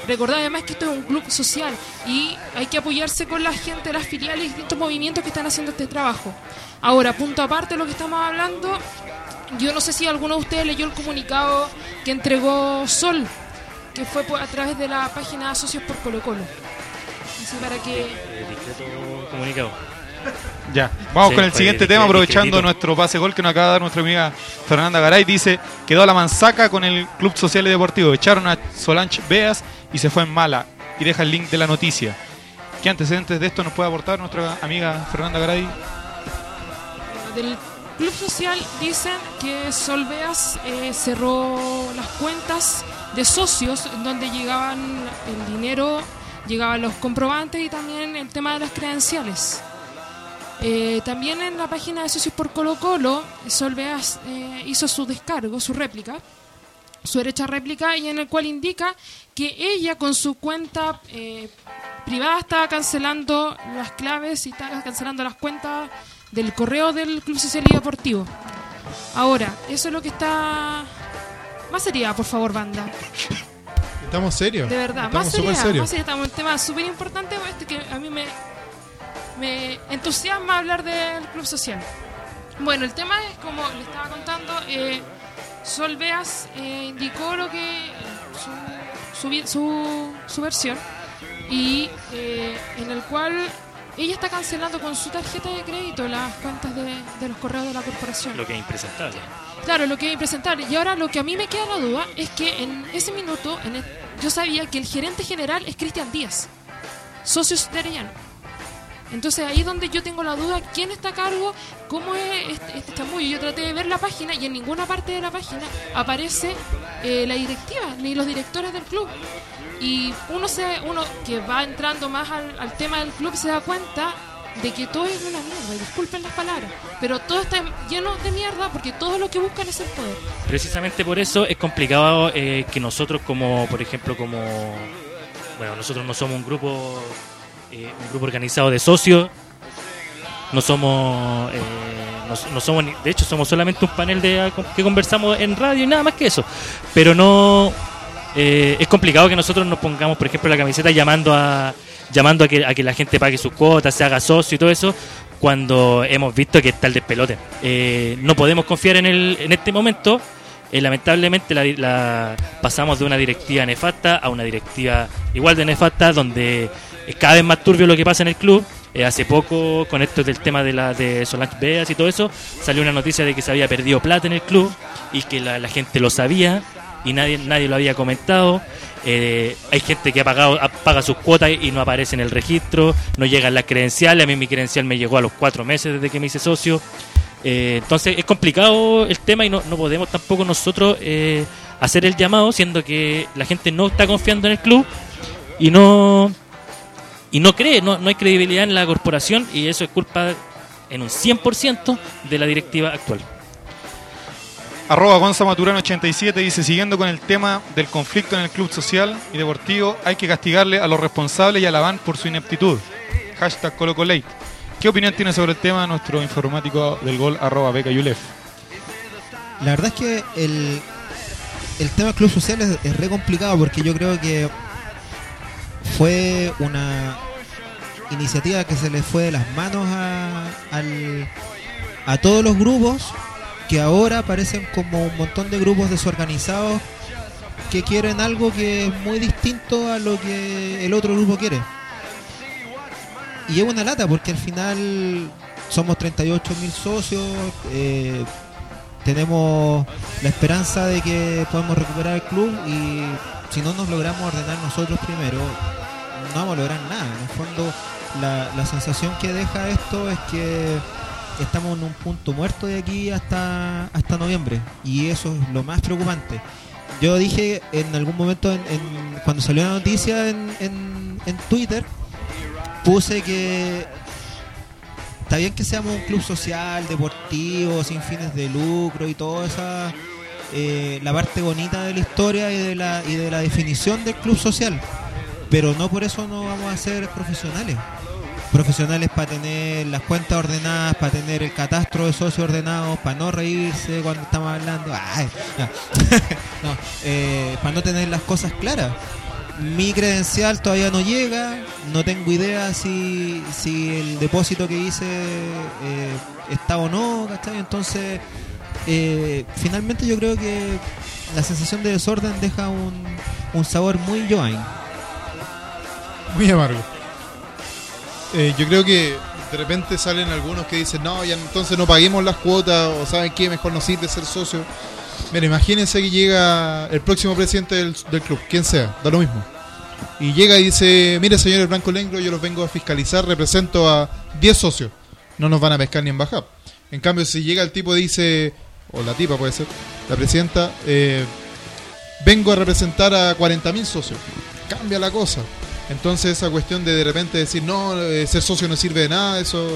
Recordad además que esto es un club social y hay que apoyarse con la gente las filiales y distintos movimientos que están haciendo este trabajo. Ahora, punto aparte de lo que estamos hablando, yo no sé si alguno de ustedes leyó el comunicado que entregó Sol, que fue por- a través de la página Socios por Colo Colo. Así para que comunicado. Ya, vamos Sí, con el siguiente tema, aprovechando nuestro pase gol que nos acaba de dar nuestra amiga Fernanda Garay. Dice, quedó a la manzaca con el Club Social y Deportivo. Echaron a Solange Beas y se fue en mala. Y deja el link de la noticia. ¿Qué antecedentes de esto nos puede aportar nuestra amiga Fernanda Garay? del Club Social dicen que Solveas eh, cerró las cuentas de socios donde llegaban el dinero, llegaban los comprobantes y también el tema de las credenciales. Eh, también en la página de Socios por Colo Colo, Solveas eh, hizo su descargo, su réplica, su derecha réplica, y en el cual indica que ella con su cuenta eh, privada estaba cancelando las claves y estaba cancelando las cuentas del correo del Club Social y Deportivo. Ahora, eso es lo que está... Más seriedad, por favor, banda. Estamos serios. De verdad, Estamos más seriedad, serios. más seriedad. Estamos en un tema súper importante este que a mí me, me entusiasma hablar del club social. Bueno, el tema es como le estaba contando, eh, Sol Beas eh, indicó lo que su, su, su, su versión y eh, en el cual ella está cancelando con su tarjeta de crédito las cuentas de, de los correos de la corporación. Lo que es impresentable. Claro, lo que es impresentable. Y ahora lo que a mí me queda la duda es que en ese minuto en yo sabía que el gerente general es Cristian Díaz, socios de Arellano. Entonces ahí es donde yo tengo la duda, ¿quién está a cargo? ¿Cómo es este, este chamullo? Yo traté de ver la página y en ninguna parte de la página aparece eh, la directiva, ni los directores del club. Y uno, se, uno que va entrando más al tema del club se da cuenta de que todo es una mierda, y disculpen las palabras, pero todo está lleno de mierda porque todo lo que buscan es el poder. Precisamente por eso es complicado eh, que nosotros como, por ejemplo, como... Bueno, nosotros no somos un grupo, eh, un grupo organizado de socios, no somos... eh, no, no somos de hecho somos solamente un panel de que conversamos en radio y nada más que eso pero no eh, es complicado que nosotros nos pongamos por ejemplo la camiseta llamando a llamando a que, a que la gente pague sus cuotas se haga socio y todo eso cuando hemos visto que está el despelote. Eh, no podemos confiar en el en este momento. Eh, lamentablemente la, pasamos de una directiva nefasta a una directiva igual de nefasta donde es cada vez más turbio lo que pasa en el club. Eh, hace poco, con esto del tema de la de Solange Beas y todo eso, salió una noticia de que se había perdido plata en el club y que la, la gente lo sabía y nadie nadie lo había comentado. Eh, hay gente que ha pagado paga sus cuotas y no aparece en el registro, no llegan las credenciales. A mí mi credencial me llegó a los cuatro meses desde que me hice socio. Eh, entonces es complicado el tema y no, no podemos tampoco nosotros eh, hacer el llamado, siendo que la gente no está confiando en el club y no y no cree, no, no hay credibilidad en la corporación y eso es culpa en un 100% de la directiva actual. Arroba Gonza Maturano 87 dice, siguiendo con el tema del conflicto en el club social y deportivo, hay que castigarle a los responsables y a la VAN por su ineptitud. Hashtag ColocoLate. ¿Qué opinión tiene sobre el tema nuestro informático del gol arroba Beca Yulef? La verdad es que el, el tema club social es, es re complicado porque yo creo que fue una iniciativa que se le fue de las manos a, al- a todos los grupos que ahora parecen como un montón de grupos desorganizados que quieren algo que es muy distinto a lo que el otro grupo quiere. Y es una lata porque al final somos 38 mil socios, eh, tenemos la esperanza de que podemos recuperar el club y si no nos logramos ordenar nosotros primero, no vamos a lograr nada. En el fondo, la, la sensación que deja esto es que estamos en un punto muerto de aquí hasta, hasta noviembre y eso es lo más preocupante. Yo dije en algún momento, en- en- cuando salió la noticia en, en- Twitter, puse que está bien que seamos un club social, deportivo, sin fines de lucro y toda esa eh, la parte bonita de la historia y de la y de la definición del club social, pero no por eso no vamos a ser profesionales. Profesionales para tener las cuentas ordenadas, para tener el catastro de socios ordenados, para no reírse cuando estamos hablando, [LAUGHS] eh, para no tener las cosas claras mi credencial todavía no llega, no tengo idea si, si el depósito que hice eh, está o no, ¿cachai? Entonces, eh, finalmente yo creo que la sensación de desorden deja un, un sabor muy Joain. Muy amargo. Eh, yo creo que de repente salen algunos que dicen, no, ya entonces no paguemos las cuotas, o saben qué, mejor no sirve ser socio. Mira, imagínense que llega el próximo presidente del, club, quien sea, da lo mismo. Y llega y dice, mire señores Blanco Lengro, yo los vengo a fiscalizar, represento a 10 socios. No nos van a pescar ni en bajar. En cambio, si llega el tipo y dice, o la tipa puede ser, la presidenta, eh, vengo a representar a 40.000 socios. Cambia la cosa. Entonces esa cuestión de de repente decir, no, eh, ser socio no sirve de nada, eso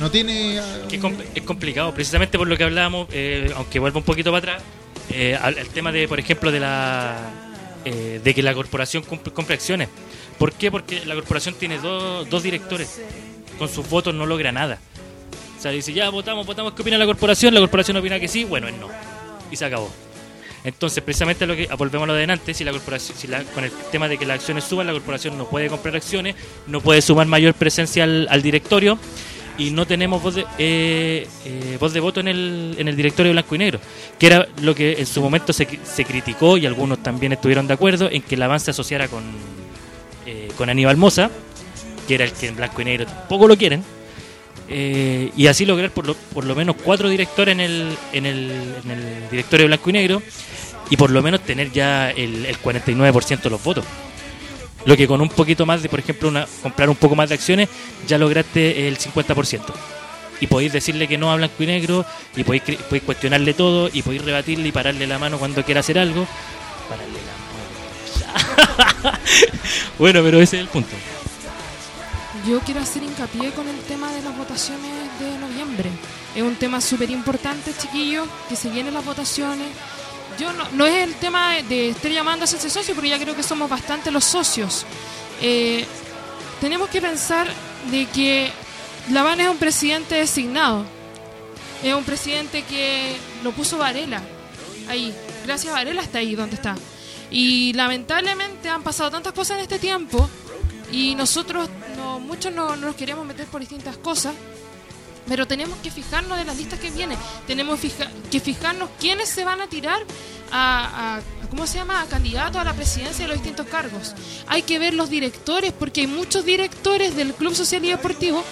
no tiene... Que es, es complicado, precisamente por lo que hablábamos, eh, aunque vuelva un poquito para atrás, eh, al tema de, por ejemplo, de la eh, de que la corporación compre acciones. ¿Por qué? Porque la corporación tiene dos, dos directores. Con sus votos no logra nada. O sea, dice, ya votamos, votamos, ¿qué opina la corporación? La corporación opina que sí, bueno, es no. Y se acabó. Entonces, precisamente lo que ah, volvemos a lo de antes, si la corporación, si la- con el tema de que las acciones suban, la corporación no puede comprar acciones, no puede sumar mayor presencia al, al directorio y no tenemos voz de, eh, eh, voz de voto en el, en el directorio blanco y negro, que era lo que en su momento se, se criticó y algunos también estuvieron de acuerdo en que el avance asociara con, eh, con Aníbal Moza, que era el que en blanco y negro tampoco lo quieren. Eh, y así lograr por lo, por lo menos cuatro directores en el, en, el, en el directorio blanco y negro y por lo menos tener ya el, el 49% de los votos. Lo que con un poquito más de, por ejemplo, una, comprar un poco más de acciones, ya lograste el 50%. Y podéis decirle que no a blanco y negro, y podéis, podéis cuestionarle todo, y podéis rebatirle y pararle la mano cuando quiera hacer algo. Pararle la mano. [LAUGHS] bueno, pero ese es el punto. Yo quiero hacer hincapié con el tema de las votaciones de noviembre. Es un tema súper importante, chiquillos, que se vienen las votaciones. Yo no, no es el tema de estar llamando a hacerse socio, porque ya creo que somos bastante los socios. Eh, tenemos que pensar de que Laván es un presidente designado. Es un presidente que lo puso Varela ahí. Gracias a Varela está ahí donde está. Y lamentablemente han pasado tantas cosas en este tiempo y nosotros no, muchos no, no nos queremos meter por distintas cosas, pero tenemos que fijarnos de las listas que vienen. Tenemos que fijarnos quiénes se van a tirar a- ¿cómo se llama? A candidatos a la presidencia de los distintos cargos. Hay que ver los directores, porque hay muchos directores del Club Social y Deportivo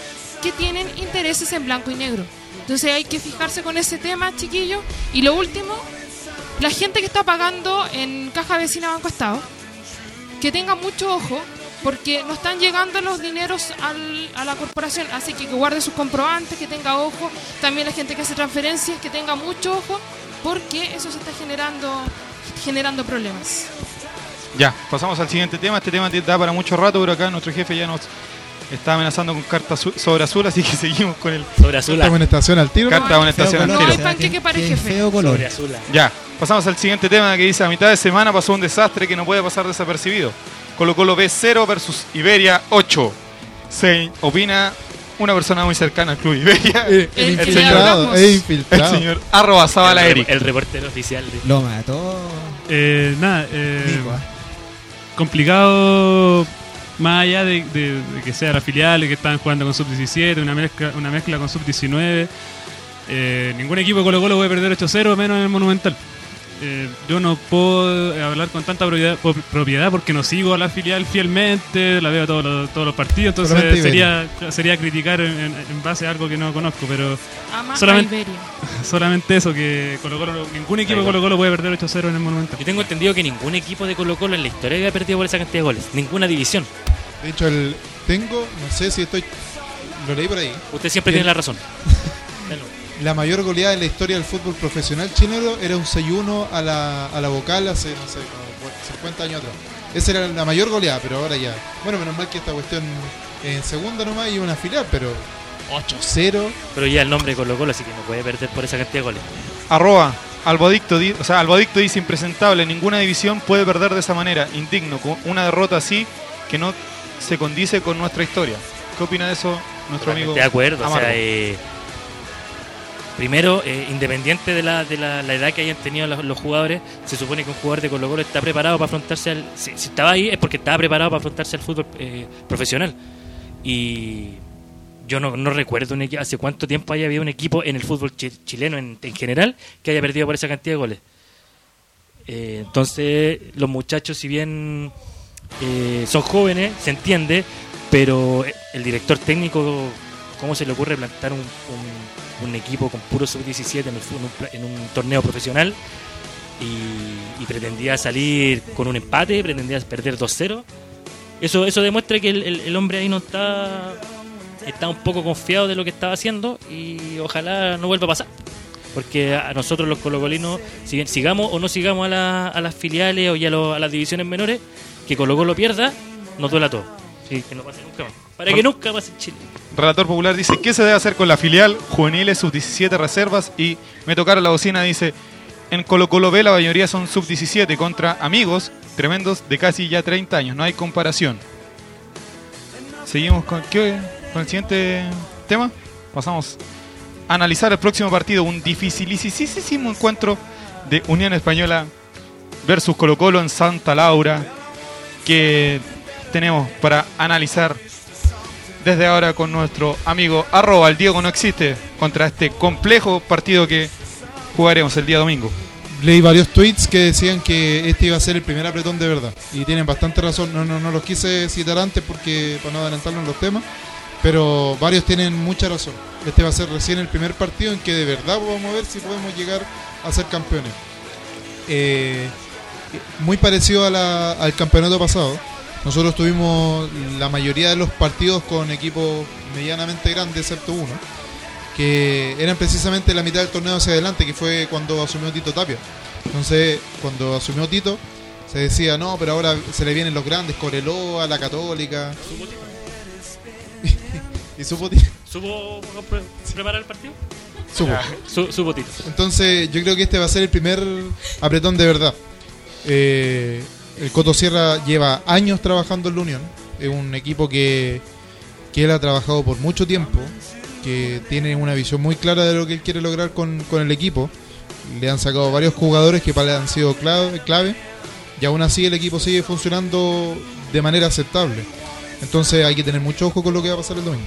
que tienen intereses en blanco y negro. Entonces hay que fijarse con ese tema, chiquillos. Y lo último, la gente que está pagando en Caja Vecina Banco Estado, que tenga mucho ojo, porque no están llegando los dineros al- a la corporación, así que que guarde sus comprobantes, que tenga ojo, también la gente que hace transferencias, que tenga mucho ojo, porque eso se está generando, generando problemas. Ya, pasamos al siguiente tema. Este tema te da para mucho rato, pero acá nuestro jefe ya nos está amenazando con carta sobre azul, así que [LAUGHS] seguimos con el sobre azul. Carta amonestación al tiro. Carta amonestación al No tiro. hay panqueque para el jefe. Feo color. Sobre azul. Ya, pasamos al siguiente tema que dice, a mitad de semana pasó un desastre que no puede pasar desapercibido. Colo Colo B 0 versus Iberia 8. Se opina una persona muy cercana al club Iberia. El El infiltrado, hablamos. [LAUGHS] el El infiltrado. señor arroba Zabala el, Eric. el reportero oficial. de- Lo mató. Eh, nada, eh, ¿ah? complicado más allá de, de- de que sea la filial, que estaban jugando con sub-17, una mezcla, una mezcla con sub-19. Eh, ningún equipo de Colo Colo puede perder 8-0 menos en el Monumental. Eh, yo no puedo hablar con tanta propiedad, propiedad porque no sigo a la filial fielmente, la veo todos los, todos los partidos, entonces sería, sería criticar en, base a algo que no conozco, pero Ama Solamente- [LAUGHS] solamente eso, que Colo -Colo, ningún equipo de Colo Colo puede perder 8-0 en el Monumental. Yo tengo entendido que ningún equipo de Colo Colo en la historia había perdido por esa cantidad de goles. Ninguna división. De hecho, el, tengo, no sé si estoy. Lo leí por ahí. Usted siempre tiene la razón. [LAUGHS] La mayor goleada en la historia del fútbol profesional chileno era un 6-1 a la, a la vocal hace, no sé, como 50 años atrás. Esa era la mayor goleada, pero ahora ya. Bueno, menos mal que esta cuestión en segunda nomás y una filial, pero 8-0. Pero ya el nombre de Colo Colo, así que no puede perder por esa cantidad de goles. Arroba Albodicto, di- o sea, Albodicto dice impresentable, ninguna división puede perder de esa manera, indigno, con una derrota así que no se condice con nuestra historia. ¿Qué opina de eso nuestro amigo? De acuerdo, o sea, eh, primero, eh, independiente de, la, de la, edad que hayan tenido los, jugadores, se supone que un jugador de Colo Colo está preparado para afrontarse al... Si, estaba ahí es porque estaba preparado para afrontarse al fútbol eh, profesional. Y yo no, no recuerdo hace cuánto tiempo haya habido un equipo en el fútbol chi- chileno en, en general que haya perdido por esa cantidad de goles. Eh, entonces, los muchachos, si bien son jóvenes, se entiende, pero el director técnico, ¿cómo se le ocurre plantar un, un- un equipo con puro sub-17 en, en un, torneo profesional y, y pretendía salir con un empate, pretendía perder 2-0? Eso, eso demuestra que el, el- el hombre ahí no está, está un poco confiado de lo que estaba haciendo y ojalá no vuelva a pasar. Porque a nosotros los colocolinos, si bien sigamos o no sigamos a, la- a las filiales o ya lo- a las divisiones menores, que Colo Colo pierda, nos duela todo. Sí, que no pase nunca más. Para que nunca pase en Chile. Relator Popular dice, ¿qué se debe hacer con la filial? Juveniles, sub-17 reservas y me tocaron la bocina, dice, en Colo Colo B la mayoría son sub-17 contra amigos tremendos de casi ya 30 años, no hay comparación. Seguimos con, ¿qué? con el siguiente tema. Pasamos a analizar el próximo partido, un dificilísimo encuentro de Unión Española versus Colo Colo en Santa Laura que tenemos para analizar desde ahora con nuestro amigo arroba el Diego no existe contra este complejo partido que jugaremos el día domingo. Leí varios tweets que decían que este iba a ser el primer apretón de verdad. Y tienen bastante razón. No, no, no los quise citar antes porque para no adelantarnos los temas. Pero varios tienen mucha razón. Este va a ser recién el primer partido en que de verdad vamos a ver si podemos llegar a ser campeones. Eh, muy parecido al campeonato pasado. Nosotros tuvimos la mayoría de los partidos con equipos medianamente grandes, excepto uno, que eran precisamente la mitad del torneo hacia adelante, que fue cuando asumió Tito Tapia. Entonces, cuando asumió Tito, se decía, no, pero ahora se le vienen los grandes, Coreloa, la Católica. [LAUGHS] y supo Tito. ¿Supo pre- preparar el partido? Supo. Ah, su- supo Tito. Entonces, yo creo que este va a ser el primer apretón de verdad. Eh, el Coto Sierra lleva años trabajando en la Unión. Es un equipo que, que él ha trabajado por mucho tiempo, que tiene una visión muy clara de lo que él quiere lograr con, con el equipo. Le han sacado varios jugadores que para él han sido clave, clave y aún así el equipo sigue funcionando de manera aceptable. Entonces hay que tener mucho ojo con lo que va a pasar el domingo.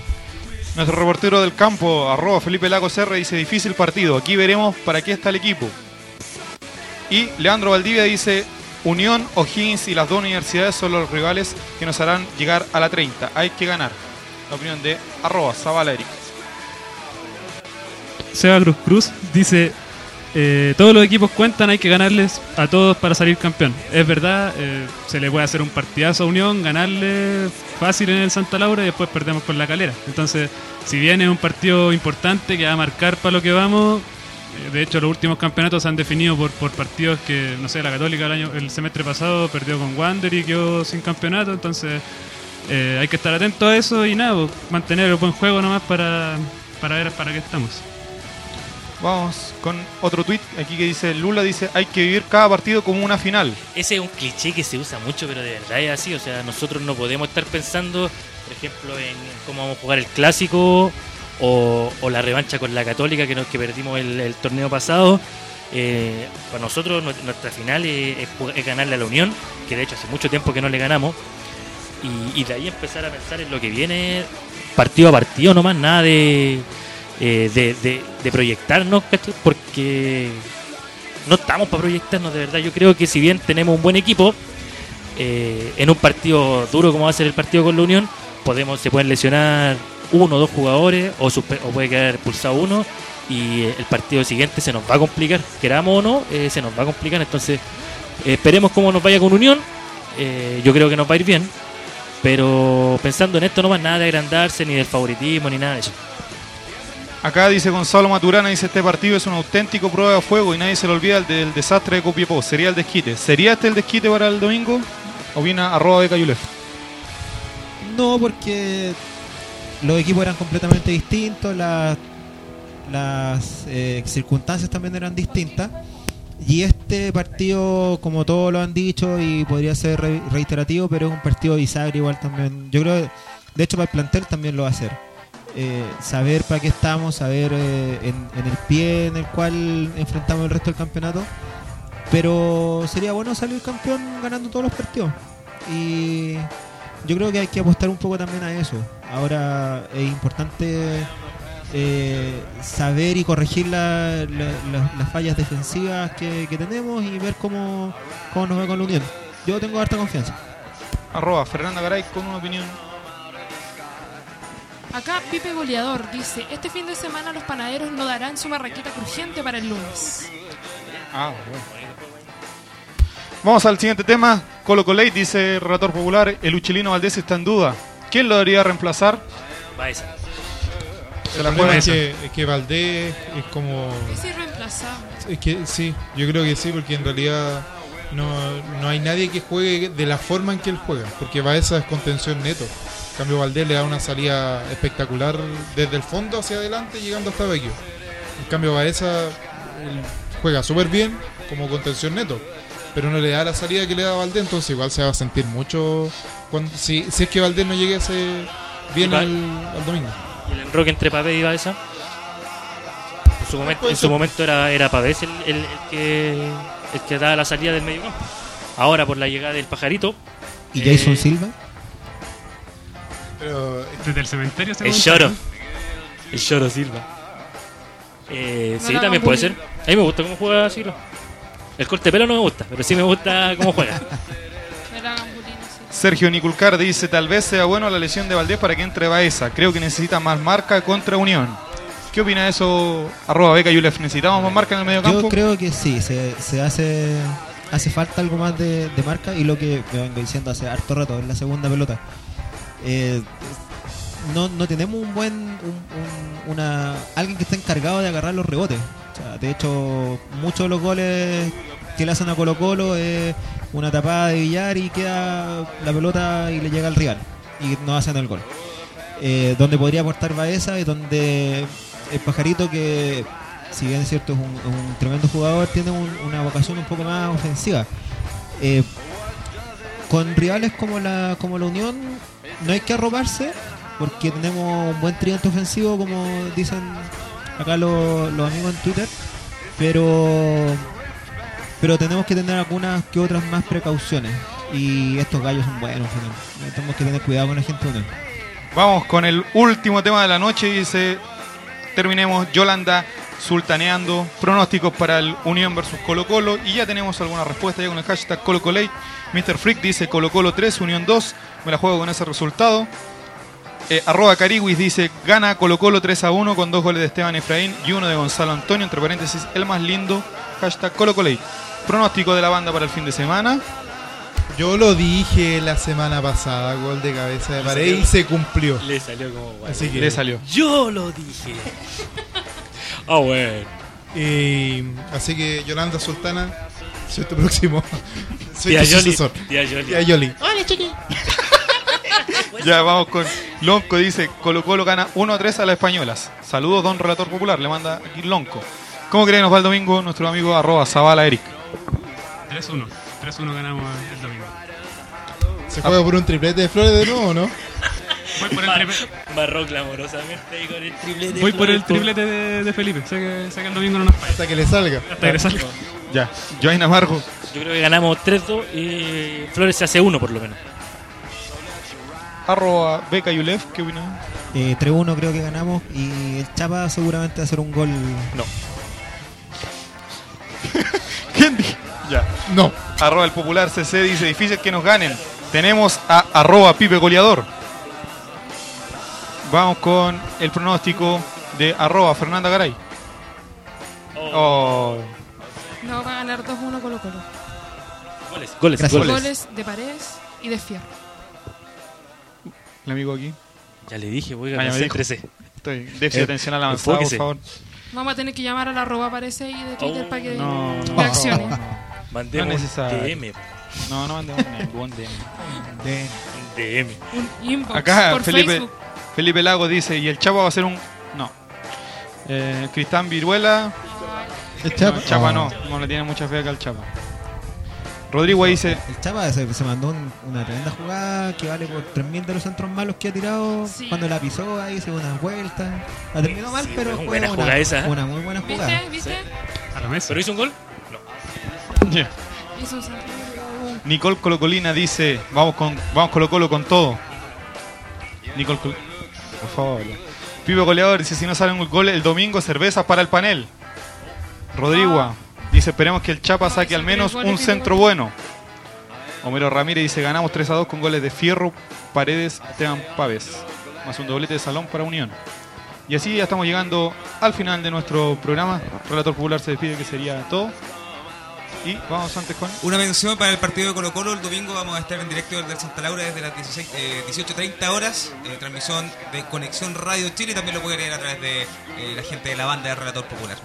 Nuestro reportero del campo, arroba Felipe Lagos R, dice difícil partido. Aquí veremos para qué está el equipo. Y Leandro Valdivia dice Unión, O'Higgins y las dos universidades son los rivales que nos harán llegar a la 30. Hay que ganar. La opinión de arroba. Seba Cruz Cruz dice: eh, Todos los equipos cuentan, hay que ganarles a todos para salir campeón. Es verdad, eh, se le puede hacer un partidazo a Unión, ganarle fácil en el Santa Laura y después perdemos con la calera. Entonces, si bien es un partido importante que va a marcar para lo que vamos, de hecho, los últimos campeonatos se han definido por, por partidos que, no sé, la Católica el, año, el semestre pasado perdió con Wander y quedó sin campeonato. Entonces, eh, hay que estar atento a eso y nada, pues, mantener el buen juego nomás para, para ver para qué estamos. Vamos con otro tweet aquí que dice Lula dice hay que vivir cada partido como una final. Ese es un cliché que se usa mucho, pero de verdad es así. O sea, nosotros no podemos estar pensando, por ejemplo, en cómo vamos a jugar el clásico o, la revancha con la Católica que, nos, que perdimos el, torneo pasado. Eh, para nosotros, nu- nuestra final es, ganarle a la Unión, que de hecho hace mucho tiempo que no le ganamos. Y, de ahí empezar a pensar en lo que viene partido a partido nomás, nada de, eh, de, proyectarnos, porque no estamos para proyectarnos de verdad. Yo creo que si bien tenemos un buen equipo, eh, en un partido duro como va a ser el partido con la Unión, podemos se pueden lesionar uno o dos jugadores o, puede quedar expulsado uno y eh, el partido siguiente se nos va a complicar, queramos o no, eh, se nos va a complicar. Entonces, esperemos cómo nos vaya con Unión. Eh, yo creo que nos va a ir bien, pero pensando en esto no más nada de agrandarse, ni del favoritismo, ni nada de eso. Acá dice Gonzalo Maturana, dice este partido es un auténtico prueba de fuego y nadie se le olvida el del desastre de Copiapó. Sería el desquite. ¿Sería este el desquite para el domingo? Opina arroba de Cayulef. No, porque los equipos eran completamente distintos, las, eh, circunstancias también eran distintas. Y este partido, como todos lo han dicho, y podría ser re- reiterativo, pero es un partido bisagra igual también. Yo creo, de hecho, para el plantel también lo va a hacer. Eh, saber para qué estamos, saber eh, en, en el pie en el cual enfrentamos el resto del campeonato. Pero sería bueno salir campeón ganando todos los partidos. Y yo creo que hay que apostar un poco también a eso. Ahora es importante eh, saber y corregir la- la- la- las fallas defensivas que, que tenemos y ver cómo, cómo nos va con la Unión. Yo tengo harta confianza. Arroba Fernanda Garay con una opinión. Acá Pipe Goleador dice, este fin de semana los panaderos no darán su marraqueta crujiente para el lunes. Ah, bueno. Vamos al siguiente tema. Colo Colate dice el relator popular, el uchilino Valdés está en duda. ¿Quién lo debería reemplazar? Baeza. Se El la problema juega es que, es que Valdés es como... Es irreemplazable. Es que sí, yo creo que sí, porque en realidad no, no hay nadie que juegue de la forma en que él juega, porque Baeza es contención neto. En cambio, Valdés le da una salida espectacular desde el fondo hacia adelante, llegando hasta Vecchio. En cambio, Baeza él juega súper bien como contención neto, pero no le da la salida que le da Valdés, entonces igual se va a sentir mucho cuando, si, si es que Valdés no llegue a ese bien al, al domingo. Y el enroque entre Pavés y Baeza. En su momento, en su momento era, era Pavés el, el- el que, el que daba la salida del medio campo. Ahora por la llegada del pajarito. ¿Y eh, Jason Silva? Pero Desde el cementerio se El lloro. El lloro Silva. Eh, No sí, también puede ser. A mí me gusta cómo juega Silva. El corte de pelo no me gusta, pero sí me gusta cómo juega. Sergio Niculcar dice, tal vez sea bueno la lesión de Valdés para que entre Baeza. Creo que necesita más marca contra Unión. ¿Qué opina de eso, arroba Beca Yulef? ¿Necesitamos más marca en el medio campo? Yo creo que sí, se, se hace hace falta algo más de, de marca y lo que me vengo diciendo hace harto rato en la segunda pelota. Eh, no, no tenemos un buen un- un- una alguien que esté encargado de agarrar los rebotes. De hecho, muchos de los goles que le hacen a Colo Colo es una tapada de billar y queda la pelota y le llega al rival y no hacen el gol. Eh, donde podría aportar Baeza y donde el pajarito que si bien es cierto es un, tremendo jugador tiene un- una vocación un poco más ofensiva Eh, con rivales como la como la Unión no hay que arroparse porque tenemos un buen tridente ofensivo como dicen acá los, los amigos en Twitter pero pero tenemos que tener algunas que otras más precauciones y estos gallos son buenos tenemos que tener cuidado con la gente Vamos con el último tema de la noche dice, terminemos Yolanda sultaneando pronósticos para el Unión versus Colo Colo y ya tenemos alguna respuesta ya con el hashtag Colo Colate. Mr. Freak dice Colo Colo 3, Unión 2, me la juego con ese resultado. Eh, arroba Cariwis dice gana Colo Colo 3 a 1 con dos goles de Esteban Efraín y uno de Gonzalo Antonio, entre paréntesis el más lindo, hashtag Colo Colate. Pronóstico de la banda para el fin de semana. Yo lo dije la semana pasada, gol de cabeza de pared y se cumplió. Le salió como guay. Así que Le salió. Yo lo dije. [LAUGHS] Ah, bueno. Y, así que Yolanda Sultana, soy tu próximo. [LAUGHS] Soy Tía tu Yoli, sucesor. tía Yoli. Tía Yoli. Hola, chiqui. [LAUGHS] Ya vamos con Lonco, dice Colo Colo gana 1 a 3 a las españolas. Saludos, don Relator Popular, le manda aquí Lonco. ¿Cómo creen nos va el domingo nuestro amigo arroba Zavala Eric? 3-1. 3-1 ganamos el domingo. ¿Se juega por un triplete de flores de nuevo o no? Voy por el, triple- Barró clamorosamente ahí con el triplete. voy por el triplete de, de Felipe. Sé que, sé que el domingo no nos falla. Hasta que le salga. Hasta que le salga. Ya, Joaina Amargo. Yo creo que ganamos 3-2 y Flores se hace uno por lo menos. Arroba Beca Yulef, ¿qué opinas? Eh, 3-1 creo que ganamos y el Chapa seguramente va a hacer un gol. No. [LAUGHS] ¿Quién dijo? Ya. No. Arroba el popular CC dice difícil que nos ganen. Tenemos a arroba Pipe Goleador. Vamos con el pronóstico de arroba Fernanda Garay. Oh. No, va a ganar 2-1 Colo Colo. Goles, goles, Gracias. goles. Goles de Paredes y de Fierro. El amigo aquí. Ya le dije, voy a Ah, ya me ganar dijo. 13. Estoy déficit Eh, atencional avanzado, por favor. Vamos a tener que llamar a la arroba Parece y de Twitter Oh, para que No, no, reaccione. Mandemos No es necesario. DM. No, no mandemos ningún DM. DM. Un inbox Acá por Felipe, Facebook. Felipe Lago dice, y el Chapa va a ser un... No. Eh, Cristán Viruela... El Chapa. No, el Chapa no, no le tiene mucha fe acá al Chapa. Rodrigo dice, El Chapa se, se mandó un- una tremenda jugada que vale por 3.000 de los centros malos que ha tirado. Sí. Cuando la pisó ahí, se dio una vuelta. La terminó mal, Sí, pero fue buena una, jugada esa, ¿eh? una muy buena jugada. ¿Viste? ¿Viste? A la mesa. ¿Pero hizo un gol? Hizo un centro. Nicole Colocolina dice, vamos con vamos Colo Colo con todo. Nicole Col- por favor. Pibe goleador dice, si no sale un gol el domingo, cervezas para el panel. Rodrigo dice, esperemos que el Chapa saque al menos un centro bueno. Homero Ramírez dice, ganamos 3 a 2 con goles de Fierro, Paredes, Esteban Paves. Más un doblete de salón para Unión. Y así ya estamos llegando al final de nuestro programa. Relator Popular se despide, que sería todo. Y vamos antes con... Una mención para el partido de Colo Colo. El domingo vamos a estar en directo del Santa Laura desde las 16, eh, 18.30 horas. eh, transmisión de Conexión Radio Chile. También lo pueden leer a través de eh, la gente de la banda de Relator Popular.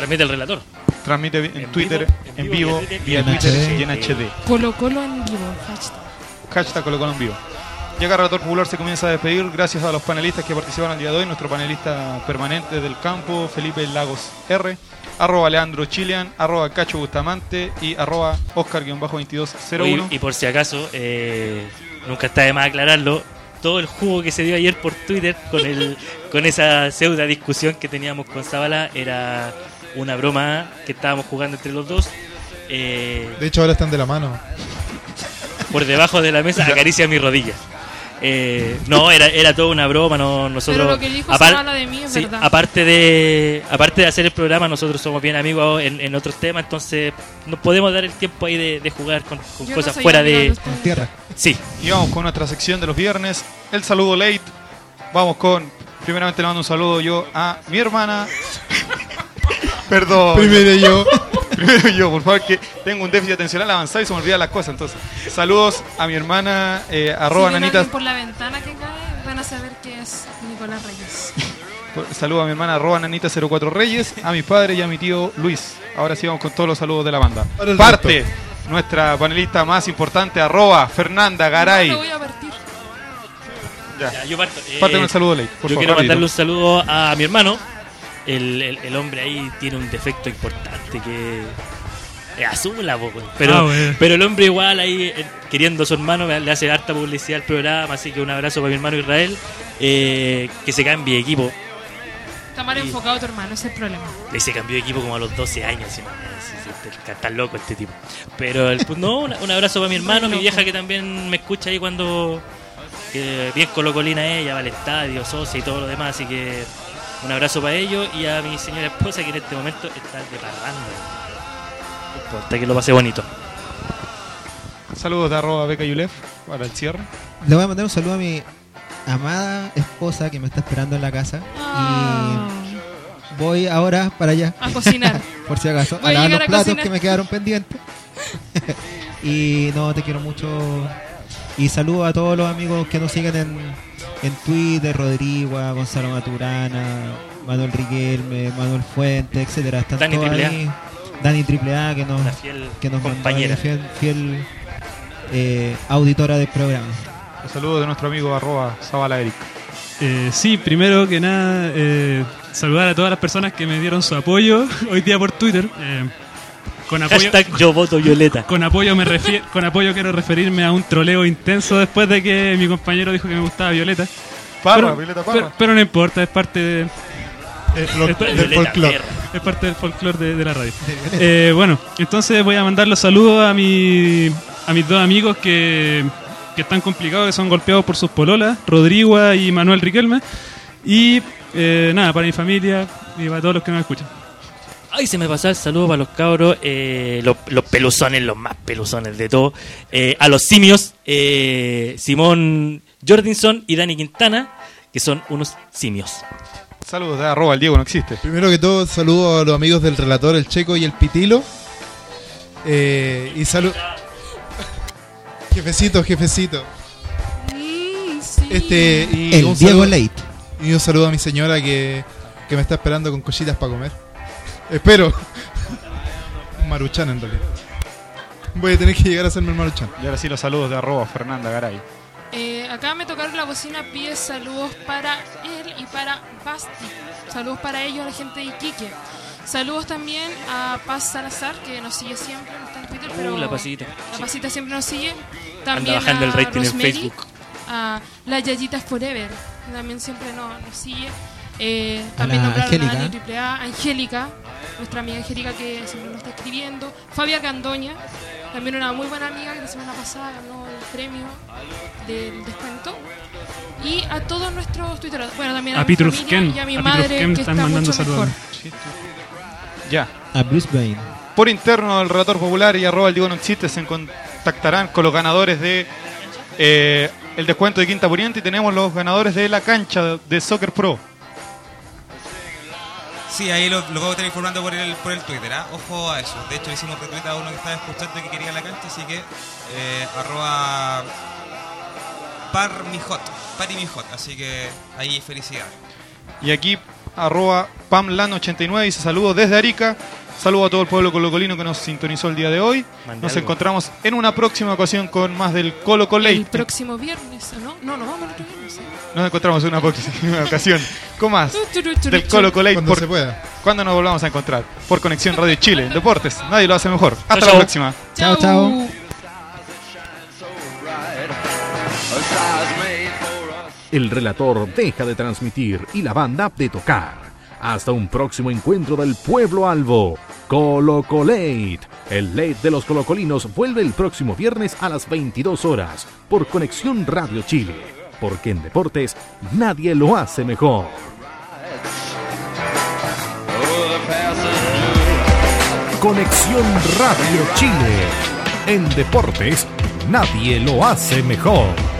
Transmite el relator. Transmite en, En Twitter, vivo, en vivo, vivo, vía en Twitter HD. y en HD. Colo Colo en vivo. hashtag. Hashtag Colo Colo en vivo. Llega Relator Popular, se comienza a despedir. Gracias a los panelistas que participaron el día de hoy. Nuestro panelista permanente del campo, Felipe Lagos R. Arroba Leandro Chilean, arroba Cacho Bustamante y arroba Oscar-2201. Oye, y por si acaso, eh, nunca está de más aclararlo, todo el jugo que se dio ayer por Twitter con el con esa pseudo discusión que teníamos con Zabala era una broma que estábamos jugando entre los dos. Eh, De hecho, ahora están de la mano. por debajo de la mesa [LAUGHS] acaricia mi rodilla. Eh, no, era, era toda una broma, no, nosotros... Pero lo que de mí es sí, verdad. aparte de aparte de hacer el programa, nosotros somos bien amigos en, en otros temas, entonces nos podemos dar el tiempo ahí de, de jugar con, con no cosas fuera de ustedes. Tierra. Sí, Y vamos con nuestra sección de los viernes. El saludo late. Vamos con. Primeramente le mando un saludo yo a mi hermana. [LAUGHS] Perdón. Primero yo. [LAUGHS] primero yo, por favor, que tengo un déficit atencional avanzado y se me olvidan las cosas. Entonces, saludos a mi hermana, eh, arroba si nanita. por la ventana que cae, van a saber que es Nicolás Reyes. [LAUGHS] Saludos a mi hermana, arroba nanita04 Reyes, a mi padre y a mi tío Luis. Ahora sí vamos con todos los saludos de la banda. Parte nuestra panelista más importante, arroba Fernanda Garay. No, voy a partir. Ya. yo parto. Parte Eh, con el saludo, Ley. Yo favor, quiero mandarle un saludo a mi hermano. El, el- el hombre ahí tiene un defecto importante que es azul la boca. Pero, Ah, bueno. pero el hombre igual ahí, eh, queriendo a su hermano, le hace harta publicidad al programa. Así que un abrazo para mi hermano Israel. eh, que se cambie de equipo. Está mal enfocado tu hermano, ese es el problema. Le se cambió de equipo como a los 12 años. sí, está, está loco este tipo. Pero el, no, un, un abrazo para mi [LAUGHS] hermano, mi vieja que también me escucha ahí cuando. Que bien colocolina ella, va al estadio, socia y todo lo demás. Así que un abrazo para ellos y a mi señora esposa que en este momento está de parranda. No importa que lo pase bonito. Saludos de arroba Beca Yulef para el cierre. Le voy a mandar un saludo a mi amada esposa que me está esperando en la casa. Y voy ahora para allá. A cocinar. [LAUGHS] Por si acaso. Voy a lavar los a platos cocinar. que me quedaron pendientes. [LAUGHS] y no, te quiero mucho. Y saludo a todos los amigos que nos siguen en, en Twitter, Rodrigo, Gonzalo Maturana, Manuel Riquelme, Manuel Fuente, etcétera. Están Dani todos Triple A. ahí. Dani Triple A, que nos, fiel que nos mandó compañera. ahí, fiel, fiel, eh, auditora del programa. Un saludo de nuestro amigo arroba Zabala Eric. Eh, sí, primero que nada, eh, saludar a todas las personas que me dieron su apoyo [LAUGHS] hoy día por Twitter. Eh, con apoyo, Hashtag yo voto Violeta. con apoyo me refiero, con apoyo quiero referirme a un troleo intenso después de que mi compañero dijo que me gustaba Violeta. Parra, pero, Violeta Parra. Pero, pero no importa, es parte de, es, del folclore. Es parte del folclore de, de la radio. Eh, bueno, entonces voy a mandar los saludos a mi a mis dos amigos que, que están complicados, que son golpeados por sus pololas, Rodrigo y Manuel Riquelme. Y eh, nada, para mi familia y para todos los que nos escuchan. Ay, se me pasó el saludo para los cabros, eh, los, los peluzones, los más peluzones de todo. Eh, a los simios, eh, Simón Jordinson y Dani Quintana, que son unos simios. Saludos de arroba el Diego no existe. Primero que todo, saludo a los amigos del relator, el Checo y el Pitilo. Eh, y salud. [LAUGHS] Jefecito, jefecito. Sí. Este, y El un Diego saludo- Late. Y un saludo a mi señora que, que me está esperando con cositas para comer. Espero. Maruchan en realidad. Voy a tener que llegar a hacerme el maruchan. Y ahora sí los saludos de arroba Fernanda Garay. Eh, acá me tocaron la bocina, pide saludos para él y para Basti. Saludos para ellos, a la gente de Iquique. Saludos también a Paz Salazar, que nos sigue siempre, no está en Twitter, pero Uh, la pasita. la pasita siempre nos sigue. También bajando a el rating en Rosemary, Facebook. A la Yayita Forever, que también siempre nos, nos sigue. Eh, también la nombraron Angélica. a AAA, Angélica, nuestra amiga Angélica que siempre nos está escribiendo. Fabia Candoña, también una muy buena amiga que la semana pasada ganó el premio del descuento. Y a todos nuestros twitters, bueno, también a, A mi Peter familia Ken, y a mi a madre Ken que están está mandando mucho saludos. mejor. Ya. A Brisbane. Por interno del Relator Popular y arroba el Diego no existe se contactarán con los ganadores de eh, el descuento de Quinta Poniente y tenemos los ganadores de la cancha de Soccer Pro. Sí, ahí lo, lo vamos a estar informando por el, por el Twitter, ¿ah? Ojo a eso. De hecho, hicimos retweet a uno que estaba escuchando que quería la cancha, así que eh, arroba parmijot, parimijot, así que ahí felicidades. Y aquí arroba Pamlan89 dice saludos desde Arica. Saludo a todo el pueblo colocolino que nos sintonizó el día de hoy. Nos algo. encontramos en una próxima ocasión con más del Colo El Colate. próximo viernes, ¿no? No, no, vamos el otro viernes. Nos encontramos en una próxima [LAUGHS] ocasión con más del. Colo Colate. Cuando por- se pueda. Cuando nos volvamos a encontrar. Por Conexión Radio Chile. en Deportes. Nadie lo hace mejor. Hasta la próxima. Chao, chao. El relator deja de transmitir y la banda de tocar. Hasta un próximo encuentro del pueblo albo. Colocolate. El late de los colocolinos vuelve el próximo viernes a las 22 horas por Conexión Radio Chile. Porque en deportes nadie lo hace mejor. Conexión Radio Chile. En deportes nadie lo hace mejor.